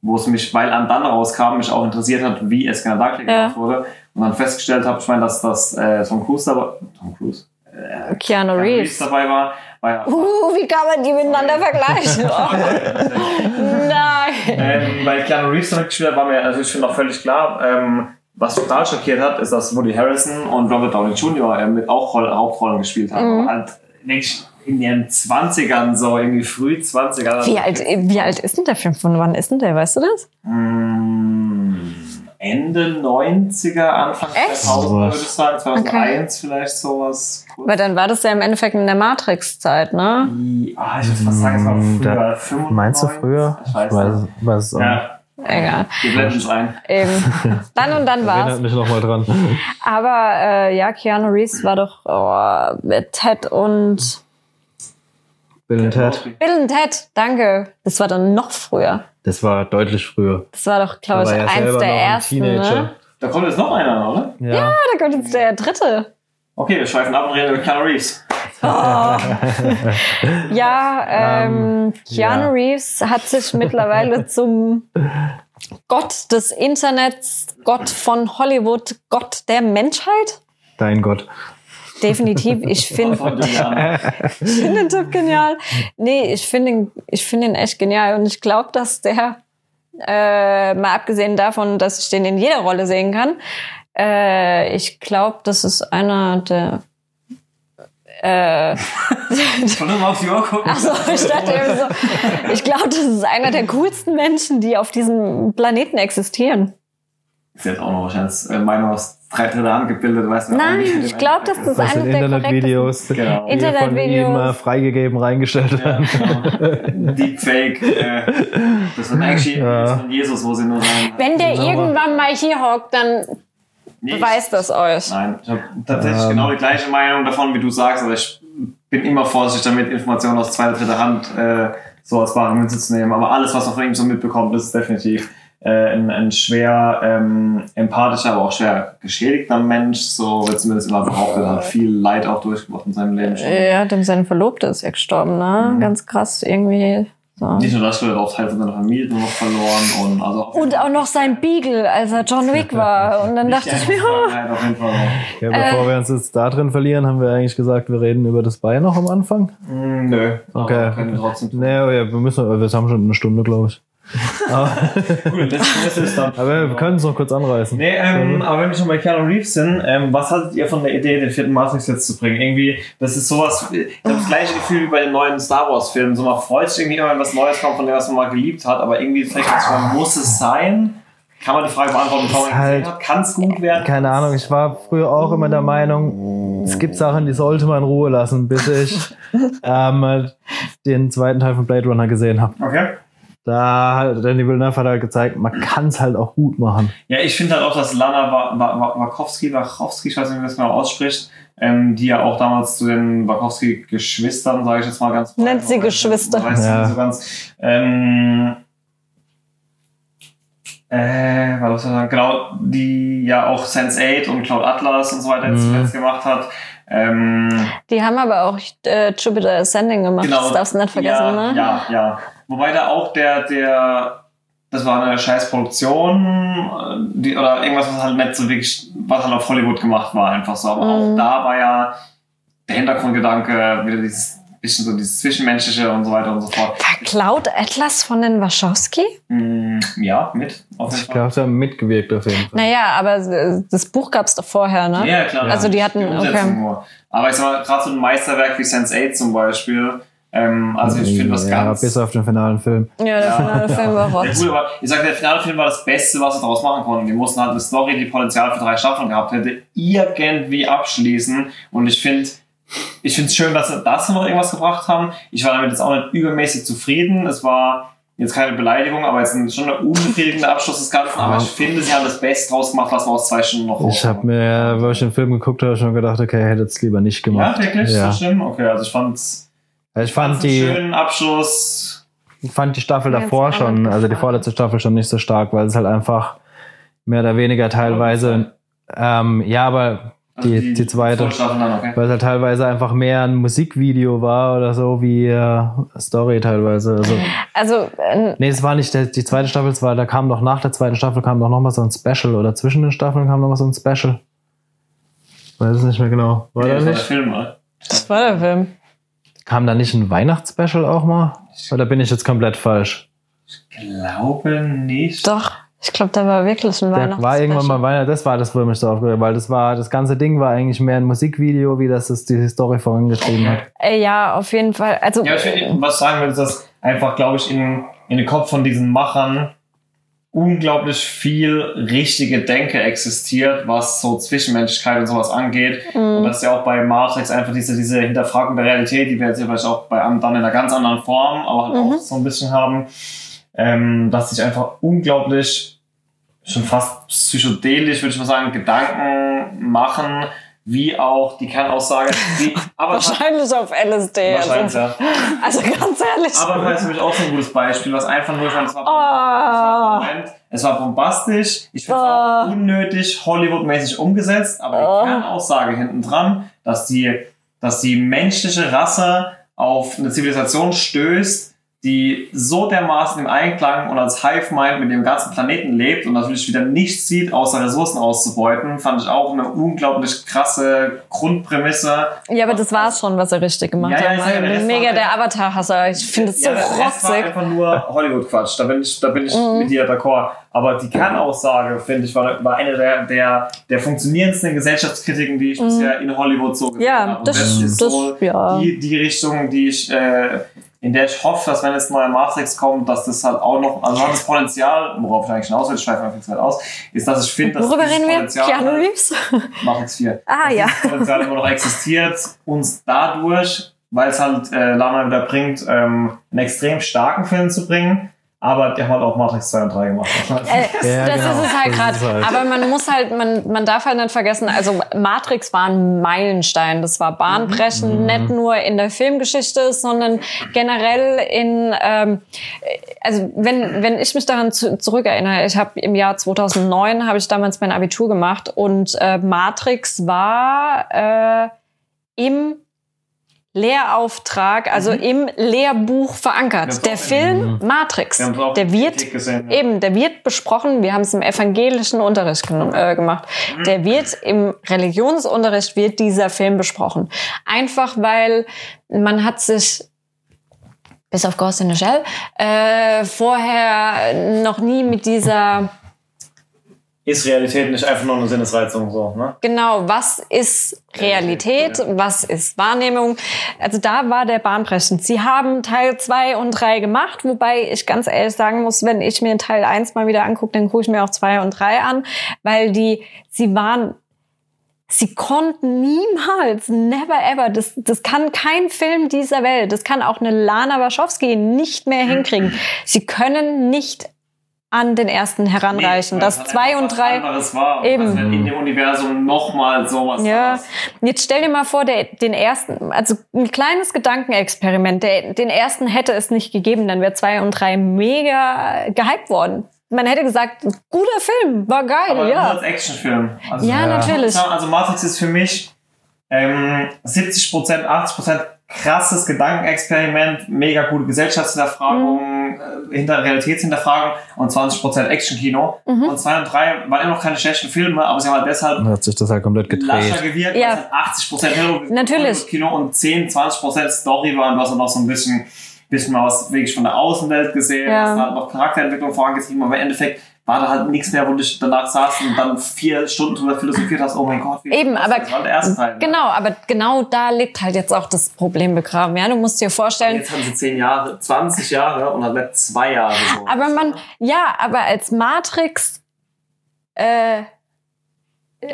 wo es mich, weil an dann rauskam, mich auch interessiert hat, wie Escanner Darkleague Ja. gemacht wurde. Und dann festgestellt habe, ich meine, dass das äh, Tom Cruise dabei, Tom Cruise, äh, Keanu Keanu Reeves. dabei war, war Uh, wie kann man die miteinander vergleichen? Oh. Nein. ähm, weil Keanu Reeves damit gespielt hat, war mir also ich finde auch völlig klar. Ähm, was total schockiert hat, ist, dass Woody Harrison und Robert Downey Jr. äh, mit auch Roll Hauptrollen gespielt haben. Mhm. Halt wirklich in ihren 20ern, so irgendwie früh 20ern. Wie alt, wie alt ist denn der Film? Von wann ist denn der? Weißt du das? Mm, Ende 90er, Anfang Echt? 2000 würde ich sagen. 2001 vielleicht sowas. Kurz. Weil dann war das ja im Endeffekt in der Matrix-Zeit, ne? Die- Ah, ich würde fast sagen, es war Mm, früher. da- 95? Meinst du früher? Ich weiß weiß, nicht. weiß es auch nicht. Ja, Egal. wir blenden es ein. Eben. Dann und dann war's. Erinnert mich nochmal dran. Aber äh, ja, Keanu Reeves war doch oh, mit Ted und Bill and Ted. Bill und Ted, danke. Das war dann noch früher. Das war deutlich früher. Das war doch, glaube ich, ja eins der ersten. Ne? Da kommt jetzt noch einer, oder? Ja. Ah, da kommt jetzt der dritte. Okay, wir schweifen ab und reden über Keanu Reeves. Ja, ähm, Keanu ja. Reeves hat sich mittlerweile zum Gott des Internets, Gott von Hollywood, Gott der Menschheit. Dein Gott. Definitiv. Ich finde ich find den Typ genial. Nee, ich finde ihn, ich finde ihn echt genial. Und ich glaube, dass der, äh, mal abgesehen davon, dass ich den in jeder Rolle sehen kann, äh, ich glaube, das ist einer der. Äh, mal gucken. also ich dachte eben so, ich glaube, das ist einer der coolsten Menschen, die auf diesem Planeten existieren. Ist jetzt auch noch wahrscheinlich äh, Meinung aus drei Hand gebildet, weißt du? Nein, ich glaube, dass das sind der Internetvideos, Genau. die von ihm Internetvideos. äh, freigegeben reingestellt Ja, werden. genau. Deepfake. Äh, das sind eigentlich Ja. von Jesus, wo sie nur sagen. Wenn der irgendwann mal hier hockt, dann Nee, beweist das euch. Nein, ich habe tatsächlich Ähm. genau die gleiche Meinung davon, wie du sagst, aber ich bin immer vorsichtig damit, Informationen aus zweiter, dritter Hand äh, so als bare Münze zu nehmen. Aber alles, was man von ihm so mitbekommt, ist definitiv äh, ein, ein schwer ähm, empathischer, aber auch schwer geschädigter Mensch. So wird zumindest immer behauptet, hat viel Leid auch durchgemacht in seinem Leben schon. Ja, dem seine Verlobte ist ja gestorben, ne? Ganz krass irgendwie. So. Nicht nur das, er hat auch Teil von seiner Familie noch verloren und also auch Und auch noch sein Beagle, als er John Wick war. Und dann dachte ich mir, oh, Nein, auf jeden Fall. Ja, bevor wir uns jetzt da drin verlieren, haben wir eigentlich gesagt, wir reden über das Bein noch am Anfang. Mm, nö. Okay. Aber können wir trotzdem. Nee, wir müssen, wir haben schon eine Stunde, glaube ich. Gut, das, ist dann. Aber wir können es noch kurz anreißen. Nee, ähm, aber wenn wir schon bei Keanu Reeves sind, ähm, was hattet ihr von der Idee, den vierten Matrix jetzt zu bringen? Irgendwie, das ist sowas, ich habe das gleiche Gefühl wie bei den neuen Star Wars Filmen. So man freut sich irgendwie immer, wenn was Neues kommt, von dem was man mal geliebt hat, aber irgendwie vielleicht manchmal muss es sein. Kann man die Frage beantworten, bevor man halt- gesehen hat? Kann es gut werden? Keine Ahnung, ich war früher auch immer der Meinung, es gibt Sachen, die sollte man in Ruhe lassen, bis ich ähm, den zweiten Teil von Blade Runner gesehen habe. Okay. Da hat Danny Villeneuve hat halt gezeigt, man kann es halt auch gut machen. Ja, ich finde halt auch, dass Lana Wa- Wa- Wa- Wachowski, Wachowski, ich weiß nicht, wie man das genau ausspricht, ähm, die ja auch damals zu den Wachowski-Geschwistern, sage ich jetzt mal ganz Nennt sie Geschwister. Weiß Ja. so ganz. Ähm, äh, was soll ich sagen? Genau, die ja auch Sense8 und Cloud Atlas und so weiter jetzt Mhm. zuletzt gemacht hat. Ähm, die haben aber auch äh, Jupiter Ascending gemacht. Das darfst du nicht vergessen, Genau. ja, ne? Ja, ja. Wobei da auch der, der, das war eine scheiß Produktion, äh, die, oder irgendwas, was halt nicht so wirklich, was halt auf Hollywood gemacht war, einfach so. Aber Mhm. auch da war ja der Hintergrundgedanke, wieder dieses bisschen so dieses Zwischenmenschliche und so weiter und so fort. War Cloud Atlas von den Wachowski? Mm, ja, mit. Auf Ich jeden Fall. glaube, sie haben mitgewirkt auf jeden Fall. Naja, aber äh, das Buch gab es doch vorher, ne? Ja, klar. Also die hatten- Umsetzung okay. nur. Aber ich sag mal, gerade so ein Meisterwerk wie Sense8 zum Beispiel, ähm, also ich finde das ja, ganz... bis auf den finalen Film. Ja, der Ja. finale Film war Ja, gut, aber ich sag, der finale Film war das Beste, was sie daraus machen konnten. Die mussten halt eine Story, die Potenzial für drei Staffeln gehabt hätte, irgendwie abschließen. Und ich finde, ich finde es schön, dass sie das noch irgendwas gebracht haben. Ich war damit jetzt auch nicht übermäßig zufrieden. Es war jetzt keine Beleidigung, aber jetzt ein, schon ein unbefriedigender Abschluss des Ganzen. Aber ich finde, sie haben das Beste draus gemacht, was wir aus zwei Stunden noch Ich habe mir, wo ich den Film geguckt habe, schon gedacht, okay, hätte es lieber nicht Ja, gemacht. wirklich? Ja. So schlimm? Okay, also ich fand's Ich fand die, schönen Abschluss. ich fand die Staffel davor schon, nicht also die vorletzte Staffel schon nicht so stark, weil es halt einfach mehr oder weniger teilweise, ähm, ja, aber Also die, die, zweite, dann, okay. weil es halt teilweise einfach mehr ein Musikvideo war oder so wie äh, Story teilweise. Also, Also, äh, nee, es war nicht der, die zweite Staffel, es war, da kam doch nach der zweiten Staffel kam doch noch mal so ein Special oder zwischen den Staffeln kam noch mal so ein Special. Ich weiß es nicht mehr genau. War Nee, da das war der nicht? Film, oder? das war der Film. Kam da nicht ein Weihnachtsspecial auch mal? Oder bin ich jetzt komplett falsch? glaube nicht. Doch, ich glaube, da war wirklich ein Der Weihnachts. war irgendwann mal Weihnachten, das war das, wo mich so aufgeregt weil das war, das ganze Ding war eigentlich mehr ein Musikvideo, wie das es die Story vorangetrieben hat. Äh, ja, auf jeden Fall. Also, Ja, ich will, was sagen ist, dass einfach, glaube ich, in, in den Kopf von diesen Machern unglaublich viel richtige Denke existiert, was so Zwischenmenschlichkeit und sowas angeht. Und das ist ja auch bei Matrix einfach diese, diese Hinterfragung der Realität, die wir jetzt ja vielleicht auch bei anderen dann in einer ganz anderen Form, aber halt auch so ein bisschen haben, ähm, dass sich einfach unglaublich schon fast psychedelisch, würde ich mal sagen, Gedanken machen, wie auch die Kernaussage. Die, aber Wahrscheinlich auf LSD. wahrscheinlich, Also, ja. also ganz ehrlich. Aber das ist für mich auch so ein gutes Beispiel, was einfach nur schon, es war, Ah. es war, Moment, es war bombastisch, ich finde es Ah. auch unnötig Hollywood-mäßig umgesetzt, aber die Ah. Kernaussage hinten dran, dass die, dass die menschliche Rasse auf eine Zivilisation stößt, die so dermaßen im Einklang und als Hive-Mind mit dem ganzen Planeten lebt und natürlich wieder nichts sieht, außer Ressourcen auszubeuten, fand ich auch eine unglaublich krasse Grundprämisse. ja, aber das war's schon, was er richtig gemacht Ja, ja, hat. ja, der Ich bin Rest mega war- der Avatar-Hasser. Ich finde es so Ja, der Rest war rotzig. einfach nur Hollywood-Quatsch. Da bin ich, da bin ich Mhm. mit dir d'accord. Aber die Kernaussage, finde ich, war, war eine der, der, der funktionierendsten Gesellschaftskritiken, die ich bisher in Hollywood so gesehen Mhm. Ja, habe. Und das- ist das- so ja. die, die Richtung, die ich, äh, in der ich hoffe, dass wenn jetzt neuer Matrix kommt, dass das halt auch noch, also hat das Potenzial, worauf ich eigentlich hinaus will, ich einfach zu weit aus, ist, dass ich finde, dass Worüber reden wir? Potenzial Keanu halt- Reeves? Matrix 4. Ah, ja. dieses Potenzial immer noch existiert, uns dadurch, weil es halt äh, Lana wieder bringt, ähm, einen extrem starken Film zu bringen. Aber der hat auch Matrix 2 und 3 gemacht. Äh, Ja, das genau. ist es halt Das gerade. halt- Aber man muss halt, man, man darf halt nicht vergessen, also Matrix war ein Meilenstein. Das war bahnbrechend, Mhm. nicht nur in der Filmgeschichte, sondern generell in, ähm, also wenn, wenn ich mich daran zu, zurückerinnere, ich habe im Jahr 2009 habe ich damals mein Abitur gemacht und äh, Matrix war äh, im Lehrauftrag, also im Lehrbuch verankert. Der. Film Matrix, haben auch der wird gesehen, ja. eben, der wird besprochen. Wir haben es im evangelischen Unterricht äh, gemacht. Der wird im Religionsunterricht wird dieser Film besprochen. Einfach weil man hat sich bis auf Ghost in the Shell äh, vorher noch nie mit dieser Ist Realität nicht einfach nur eine Sinnesreizung so, ne? Genau, was ist Realität, was ist Wahrnehmung? Also da war der bahnbrechend. Sie haben Teil 2 und 3 gemacht, wobei ich ganz ehrlich sagen muss, wenn ich mir Teil 1 mal wieder angucke, dann gucke ich mir auch 2 und 3 an, weil die, sie waren, sie konnten niemals, never ever, das, das kann kein Film dieser Welt, das kann auch eine Lana Wachowski nicht mehr hinkriegen. Sie können nicht an den ersten heranreichen. Nee, das 2 einfach und was 3 anderes war. Eben. Also in dem Universum nochmal sowas Ja, anderes. jetzt stell dir mal vor, der, den ersten, also ein kleines Gedankenexperiment, der, den ersten hätte es nicht gegeben, dann wäre zwei und drei mega gehypt worden. Man hätte gesagt, guter Film, war geil, Aber ja. als Actionfilm. Also, Ja, natürlich. Ja, Also Matrix ist für mich ähm, 70%, 80% krasses Gedankenexperiment, mega gute Gesellschaftshinterfragung, äh, hinter Realitätshinterfragung und 20% Actionkino. Mhm. Und 2 und 3 waren immer noch keine schlechten Filme, aber sie haben halt deshalb Dann hat sich das halt komplett gedreht. gewirkt, Ja. halt 80% Hollywood- Natürlich. Hollywood-Kino und 10, 20% Story waren, was auch noch so ein bisschen, bisschen mal was wirklich von der Außenwelt gesehen, Ja. was halt noch Charakterentwicklung vorangetrieben, aber im Endeffekt war da halt nichts mehr, wo du danach saß und dann vier Stunden drüber philosophiert hast, oh mein Gott, wie Eben, aber das war der erste Teil. genau, aber genau da liegt halt jetzt auch das Problem begraben. Ja, du musst dir vorstellen, Jetzt haben sie 10 Jahre, 20 Jahre und halt nicht zwei Jahre so. Aber man, ja, aber als Matrix äh,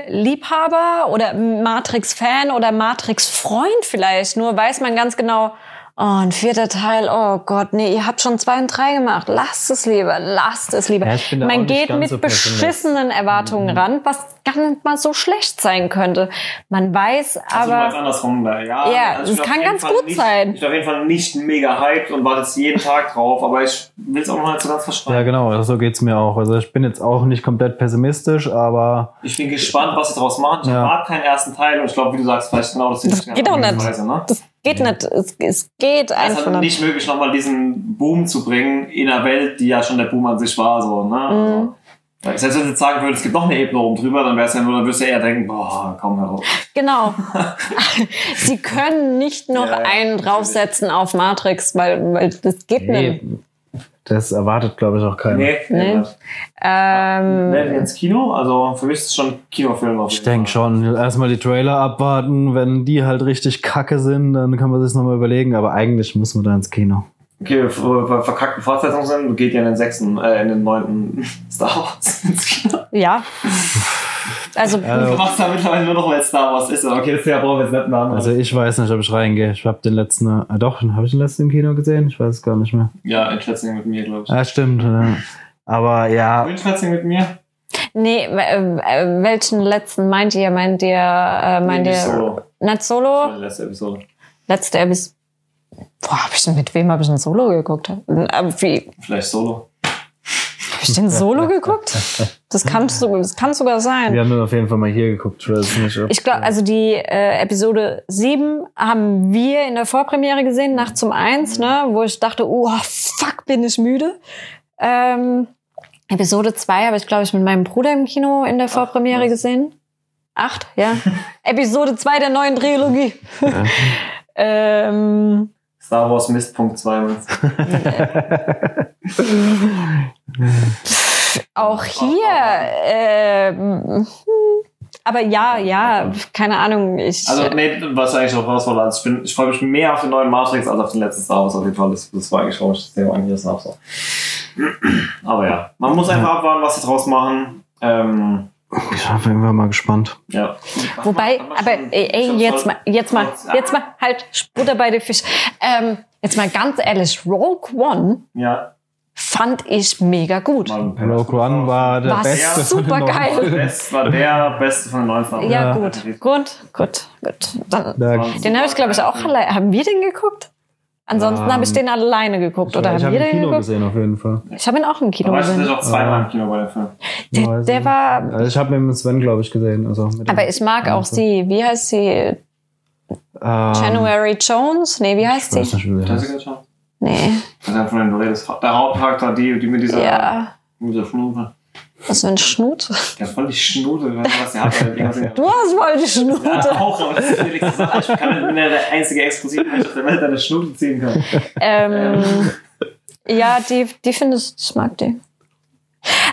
Liebhaber oder Matrix-Fan oder Matrix-Freund vielleicht, nur weiß man ganz genau, oh, ein vierter Teil, oh Gott, nee, ihr habt schon zwei und drei gemacht, lasst es lieber, lasst es lieber. Ja, man geht mit so beschissenen Erwartungen ran, was gar nicht mal so schlecht sein könnte. Man weiß also aber, jetzt andersrum da. Ja, Ja, also ich das bin auf kann jeden ganz Fall gut nicht, sein. Ich bin auf jeden Fall nicht mega hyped und warte jetzt jeden Tag drauf, aber ich will es auch noch nicht so ganz verstehen. Ja, genau, so geht's mir auch. Also ich bin jetzt auch nicht komplett pessimistisch, aber Ich bin gespannt, was sie daraus machen. Ich Ja. erwarte keinen ersten Teil und ich glaube, wie du sagst, vielleicht genau das Das geht doch nicht. Weise, ne? das geht nicht, es, es geht Es ist einfach halt nicht. nicht möglich, nochmal diesen Boom zu bringen in einer Welt, die ja schon der Boom an sich war. So, ne? Mhm. Also, selbst wenn du jetzt sagen würdest, es gibt noch eine Ebene oben drüber, dann wäre es ja nur, dann würdest du eher denken, boah, komm heraus. Genau. Sie können nicht noch Ja, ja, einen draufsetzen auf Matrix, weil, weil das geht nicht. Das erwartet, glaube ich, auch keiner. Nee, Nee. Ähm, Werden wir ins Kino? Also für mich ist es schon ein Kinofilm. auf Ich jeden denke Fall. schon. Erstmal die Trailer abwarten. Wenn die halt richtig kacke sind, dann kann man sich nochmal überlegen. Aber eigentlich muss man da ins Kino. Okay, ver- ver- verkackte Fortsetzungen sind, geht ja in den sechsten, äh, in den neunten Star Wars ins Kino. ja. Also, Du Also, machst da mittlerweile nur noch, weil Star Wars ist. Aber okay, das Jahr brauchen wir jetzt nicht machen. also ich weiß nicht, ob ich reingehe. Ich habe den letzten, äh, doch, habe ich den letzten im Kino gesehen? Ich weiß es gar nicht mehr. ja, Entschätzung mit mir, glaube ich. Ja, stimmt. Ja. Aber ja, Entschätzung mit mir? Nee, äh, welchen letzten meint ihr? Meint ihr, äh, meint Nee, ihr nicht Solo. nicht Solo? Letzte Episode. Letzte Episode. Boah, hab ich denn, mit wem habe ich ein Solo geguckt? Äh, Wie, Vielleicht Solo. Habe ich den Solo geguckt? Das kann, das kann sogar sein. Wir haben dann auf jeden Fall mal hier geguckt. Ich glaube, also die äh, Episode 7 haben wir in der Vorpremiere gesehen, nachts um eins, ne, wo ich dachte, oh, fuck, bin ich müde. Ähm, Episode 2 habe ich, glaube ich, mit meinem Bruder im Kino in der Vorpremiere was? gesehen. Acht, ja. Episode 2 der neuen Trilogie. ähm, Star Wars Mist Punkt 2. meinst du? auch hier. ähm, aber ja, ja, keine Ahnung. Ich, Also, nee, was eigentlich noch raus wollte, also ich, bin, ich freue mich mehr auf den neuen Matrix als auf den letzten Star Wars auf jeden Fall. Das, das war eigentlich schon das Thema eigentlich ist auch so. Aber ja, man muss einfach abwarten, was sie draus machen. Ähm, Ich bin Fall mal gespannt. ja. Wobei, aber ey, jetzt mal, jetzt mal, jetzt mal, halt, Butter bei den Fisch. Ähm, jetzt mal ganz ehrlich, Rogue One Ja, fand ich mega gut. Rogue One war der War beste von den super neuen geil. Das war der beste von den neuen. Ja, Ja. gut, gut, gut, gut. Dann, Da- den habe ich, glaube ich, auch alleine. Haben wir den geguckt? Ansonsten Ähm, habe ich den alleine geguckt. Oder ich haben habe wir im den Kino geguckt? gesehen, auf jeden Fall. Ich habe ihn auch im Kino Aber gesehen. auch zweimal im Kino bei der Film. Der, der war. Also ich habe mit dem Sven, glaube ich, gesehen. Also mit Aber ich mag auch sie. Wie heißt sie? Ähm, January Jones? Nee, wie heißt Ich weiß sie? nicht, wie heißt. geschaut? Nee. Das ist von den du redest. Der Hauptcharakter, die, die mit dieser, Ja. mit dieser Schnute. Was für ein Schnut? Ja, voll die Schnute, wenn was irgendwas in- Du hast voll die Schnute. Ja, auch, aber das ist nächste Sache. Ich kann, bin ja der einzige Exklusivmensch auf der Welt, der eine Schnute ziehen kann. Ähm, ja, die, die finde ich, ich mag die.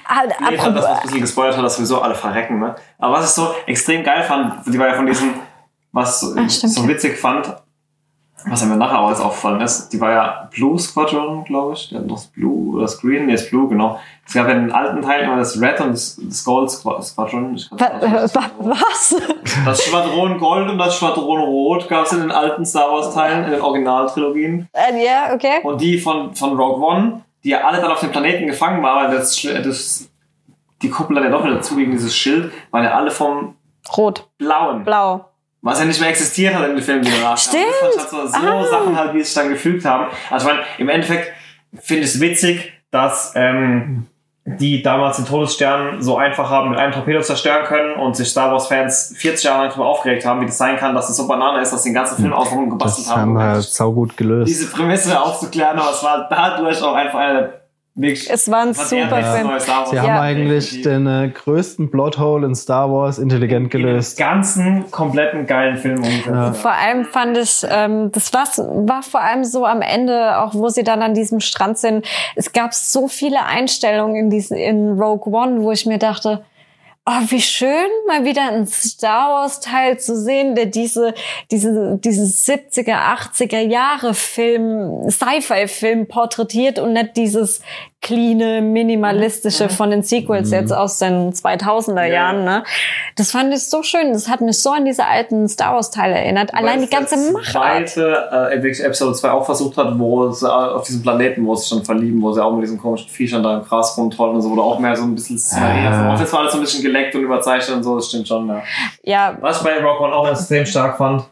Ah, Nee, das, was ein bisschen gespoilert hat, dass sowieso alle verrecken. Ne? Aber was ich so extrem geil fand, die war ja von diesen, was so- Ah, so witzig fand, was mir nachher auch jetzt aufgefallen ist, die war ja Blue Squadron, glaube ich. Die hatten das Blue oder das Green, nee, das Blue, genau. Es gab ja in den alten Teilen immer das Red und das, das Gold Squa- Squadron. Glaub, wa, was? Das Schwadron Gold und das Schwadron Rot gab es in den alten Star Wars Teilen, in den Originaltrilogien. Äh, ja, okay. Und die von, von Rogue One, die ja alle dann auf dem Planeten gefangen waren, weil das, das, die Kuppel dann ja doch wieder zu gegen dieses Schild, waren ja alle vom Rot, Blauen. blau. Was ja nicht mehr existiert hat in den Filmen, die danach Stimmt. Das waren so, so Ah. Sachen halt, die sich dann gefügt haben. Also ich meine, im Endeffekt finde ich es witzig, dass ähm, die damals den Todesstern so einfach haben mit einem Torpedo zerstören können und sich Star Wars-Fans 40 Jahre lang darüber aufgeregt haben, wie das sein kann, dass es so Banane ist, dass sie den ganzen Film außenrum gebastelt Das haben wir halt saugut gelöst. diese Prämisse aufzuklären, aber es war dadurch auch einfach einer der wirklich Es war ein was super Wars. Sie Ja. haben eigentlich den äh, größten Plothole in Star Wars intelligent gelöst. Den ganzen kompletten geilen Film umgesetzt. Ja. Vor allem fand ich, ähm, das war, war vor allem so am Ende, auch wo sie dann an diesem Strand sind. Es gab so viele Einstellungen in, diesen, in Rogue One, wo ich mir dachte, oh, wie schön, mal wieder ein Star Wars Teil zu sehen, der diese, diese, diese 70er, 80er Jahre Film, Sci-Fi-Film porträtiert und nicht dieses cleane, minimalistische von den Sequels jetzt aus den 2000er Ja. Jahren, ne? Das fand ich so schön. Das hat mich so an diese alten Star Wars Teile erinnert. Allein die ganze Weil es Machart. zweite, äh, wirklich Episode 2 auch versucht hat, wo sie äh, auf diesem Planeten, wo sie sich dann verlieben, wo sie auch mit diesen komischen Viechern da im Gras rumtrollen und so, wurde auch mehr so ein bisschen Szenerie. Ah. Auch jetzt war alles so ein bisschen geleckt und überzeichnet und so, das stimmt schon, ja. Ja, Was ich bei Rock One auch extrem stark fand,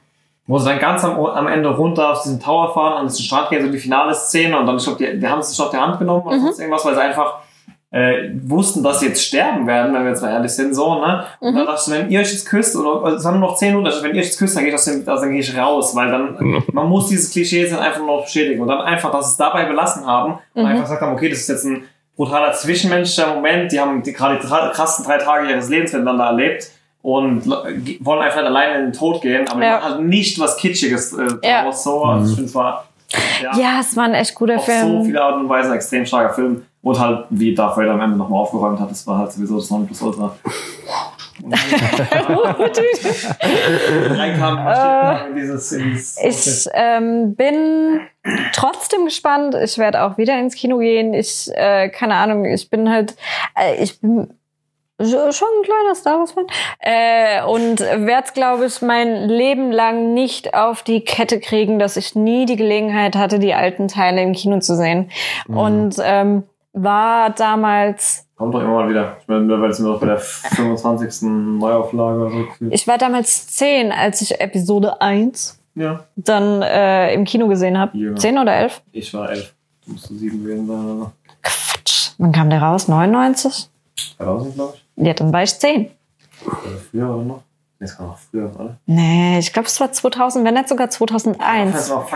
wo sie dann ganz am, am Ende runter auf diesen Tower fahren, an diesen Strand gehen, so die finale Szene und dann, ich glaube, die, die haben es schon auf die Hand genommen oder sonst irgendwas, weil sie einfach äh, wussten, dass sie jetzt sterben werden, wenn wir jetzt mal ehrlich sind, so, ne? Und dann dachte ich, wenn ihr euch jetzt küsst, oder also es haben nur noch 10 Minuten, also wenn ihr euch jetzt küsst, dann gehe ich, aus dem, also dann gehe ich raus, weil dann, man muss dieses Klischee jetzt einfach nur noch bestätigen und dann einfach, dass sie es dabei belassen haben und einfach gesagt haben, okay, das ist jetzt ein brutaler zwischenmenschlicher Moment, die haben die, gerade die krassen drei Tage ihres Lebens miteinander erlebt und wollen einfach alleine in den Tod gehen, aber die Ja. machen halt nicht was Kitschiges äh, Ja. so, also ich finde es war ja, ja, es war ein echt guter auf so Film. viele Art und Weise ein extrem starker Film. Und halt, wie Darth Vader am Ende nochmal aufgeräumt hat, das war halt sowieso das Nonplusultra. Reinkam, in dieses, Ich ähm, bin trotzdem gespannt. Ich werde auch wieder ins Kino gehen. Ich, äh, keine Ahnung, ich bin halt, äh, ich bin so- schon ein kleiner Star Wars-Fan. Äh, und werde es, glaube ich, mein Leben lang nicht auf die Kette kriegen, dass ich nie die Gelegenheit hatte, die alten Teile im Kino zu sehen. Und ähm, war damals Kommt doch immer mal wieder. Ich meine, mittlerweile sind wir doch bei der 25. Neuauflage oder so. Ich war damals zehn, als ich Episode 1 Ja, dann äh, im Kino gesehen habe. Ja. Zehn oder elf? ich war elf. Du musst so sieben gewesen sein oder so. Quatsch. Wann kam der raus? 99? 2000, glaube ich. Ja, dann war ich zehn. Früher oder noch? Nee, es war noch früher, oder? Nee, ich glaube, es war 2000, wenn nicht sogar 2001. Das war.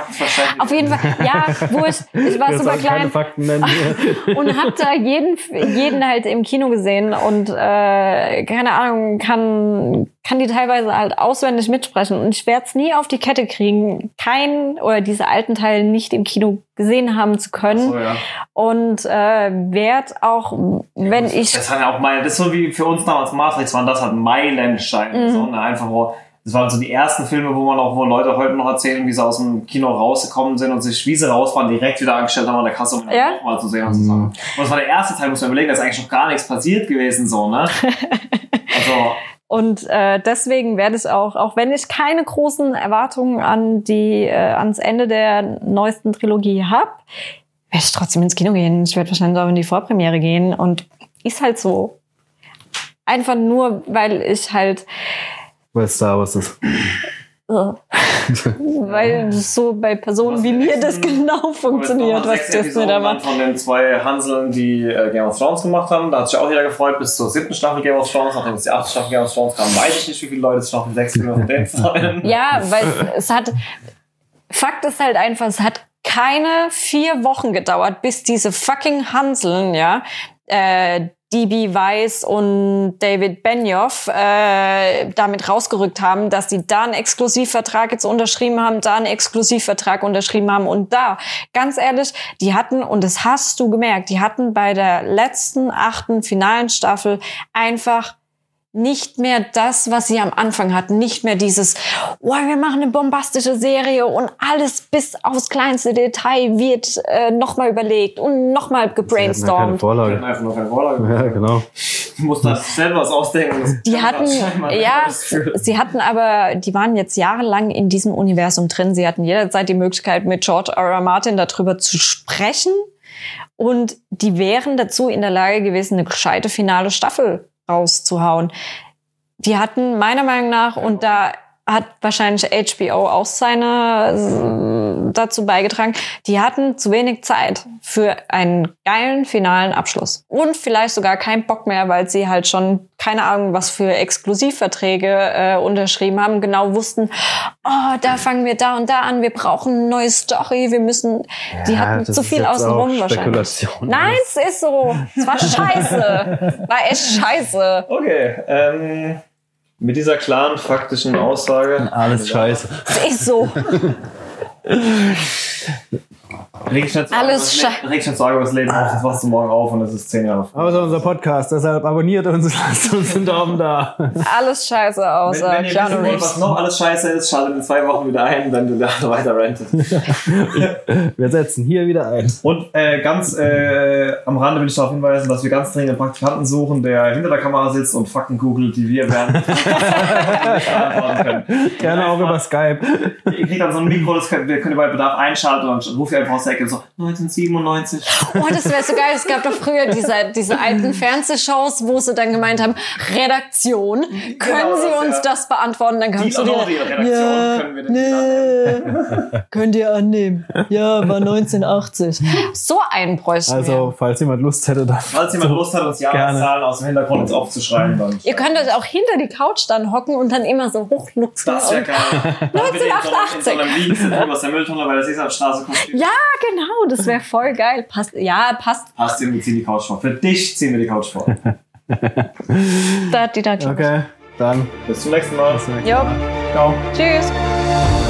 Auf jeden Fall, ja, wurscht. Ich war Wir super klein und hab da jeden, jeden halt im Kino gesehen und äh, keine Ahnung, kann, kann die teilweise halt auswendig mitsprechen. Und ich werde es nie auf die Kette kriegen, keinen oder diese alten Teile nicht im Kino gesehen haben zu können. So, ja. Und äh, werd auch, wenn ich Das waren ja auch meine, das ist so wie für uns damals Matrix, waren das halt Meilensteine. Mhm. So, ne? Einfach, wo, das waren so die ersten Filme, wo man auch, wo Leute heute noch erzählen, wie sie aus dem Kino rausgekommen sind und sich, wie sie raus waren, direkt wieder angestellt haben an der Kasse, um Ja. nochmal zu sehen und zu sagen. Und das war der erste Teil, muss man überlegen, da ist eigentlich noch gar nichts passiert gewesen, so, ne? Also, Und äh, deswegen werde ich auch, auch wenn ich keine großen Erwartungen an die äh, ans Ende der neuesten Trilogie habe, werde ich trotzdem ins Kino gehen. Ich werde wahrscheinlich auch in die Vorpremiere gehen und ist halt so. Einfach nur, weil ich halt, Weil Star Wars ist. Äh, weil so bei Personen Was wie mir das genau funktioniert, was Disney da macht. Von den zwei Hanseln, die äh, Game of Thrones gemacht haben. Da hat sich auch jeder gefreut, bis zur siebten Staffel Game of Thrones. Nachdem es die achte Staffel Game of Thrones kam, weiß ich nicht, wie viele Leute auf die sechste von denen freuen. Ja, weil es hat. Fakt ist halt einfach, es hat keine vier Wochen gedauert, bis diese fucking Hanseln, ja, äh, DB Weiss und David Benioff äh, damit rausgerückt haben, dass sie da einen Exklusivvertrag jetzt unterschrieben haben, da einen Exklusivvertrag unterschrieben haben und da, ganz ehrlich, die hatten, und das hast du gemerkt, die hatten bei der letzten achten finalen Staffel einfach nicht mehr das, was sie am Anfang hatten. Nicht mehr dieses, oh, wir machen eine bombastische Serie und alles bis aufs kleinste Detail wird äh, nochmal überlegt und nochmal gebrainstormt. Wir Vorlage. hatten einfach nur keine Vorlage. Ja, genau. Du musst da selber was ausdenken. Das Die hatten, das ja, sie hatten aber, die waren jetzt jahrelang in diesem Universum drin. Sie hatten jederzeit die Möglichkeit, mit George R. R. Martin darüber zu sprechen. Und die wären dazu in der Lage gewesen, eine gescheite finale Staffel rauszuhauen. Die hatten meiner Meinung nach, und da hat wahrscheinlich HBO auch seine dazu beigetragen, die hatten zu wenig Zeit für einen geilen finalen Abschluss. Und vielleicht sogar keinen Bock mehr, weil sie halt schon, keine Ahnung, was für Exklusivverträge äh, unterschrieben haben, genau wussten, oh, da fangen wir da und da an, wir brauchen eine neue Story, wir müssen, die Ja, hatten das zu ist viel außenrum auch wahrscheinlich. Spekulation. Nein, es ist so. Es war scheiße. War echt scheiße. Okay, ähm, mit dieser klaren, faktischen Aussage. Alles scheiße. Es ist so. Reg ich nicht so Alles über das Leben auf, das wachst du morgen auf und es ist zehn Jahre vor. Außer unser Podcast, deshalb abonniert uns, lasst uns einen Daumen da. Alles scheiße Wenn, außer wenn ihr Keanu wissen wollt, was Reeves. noch alles scheiße ist, schaltet in zwei Wochen wieder ein, wenn du da weiter rentest. Wir setzen hier wieder ein. Und äh, ganz äh, am Rande will ich darauf hinweisen, dass wir ganz dringend einen Praktikanten suchen, der hinter der Kamera sitzt und Fakten googelt, die wir werden nicht beantworten können. Gerne auch über Skype. Ihr kriegt dann so ein Mikro, das könnt, wir könnt ihr bei Bedarf einschalten und ruft ihr einfach aus der Ecke so 1997. Oh, das wäre so geil. Es gab doch früher diese, diese alten Fernsehshows, wo sie dann gemeint haben, Redaktion, können Genau, Sie das, uns ja. das beantworten? Dann Die kannst du dir, die Redaktion ja, können wir denn nicht nee, könnt ihr annehmen. Ja, war 1980. So einen bräuchten wir. Also, falls jemand Lust hätte, dann. Falls jemand Lust hat, uns Jahreszahlen aus dem Hintergrund uns aufzuschreiben, dann. Ihr könnt euch auch hinter die Couch dann hocken und dann immer so hochluchsen. das wäre und- geil. Dann bitte in so einem- In so 1988. einem Liegen sitzen aus der Mülltonne bei der Sesamstraße kommt. Ja, genau, das wäre voll geil. Passt, ja, passt. Passt dir, wir ziehen die Couch vor. Für dich ziehen wir die Couch vor. Da hat die Okay, dann. Bis zum nächsten Mal. bis zum nächsten Jo, Mal. Ciao. tschüss.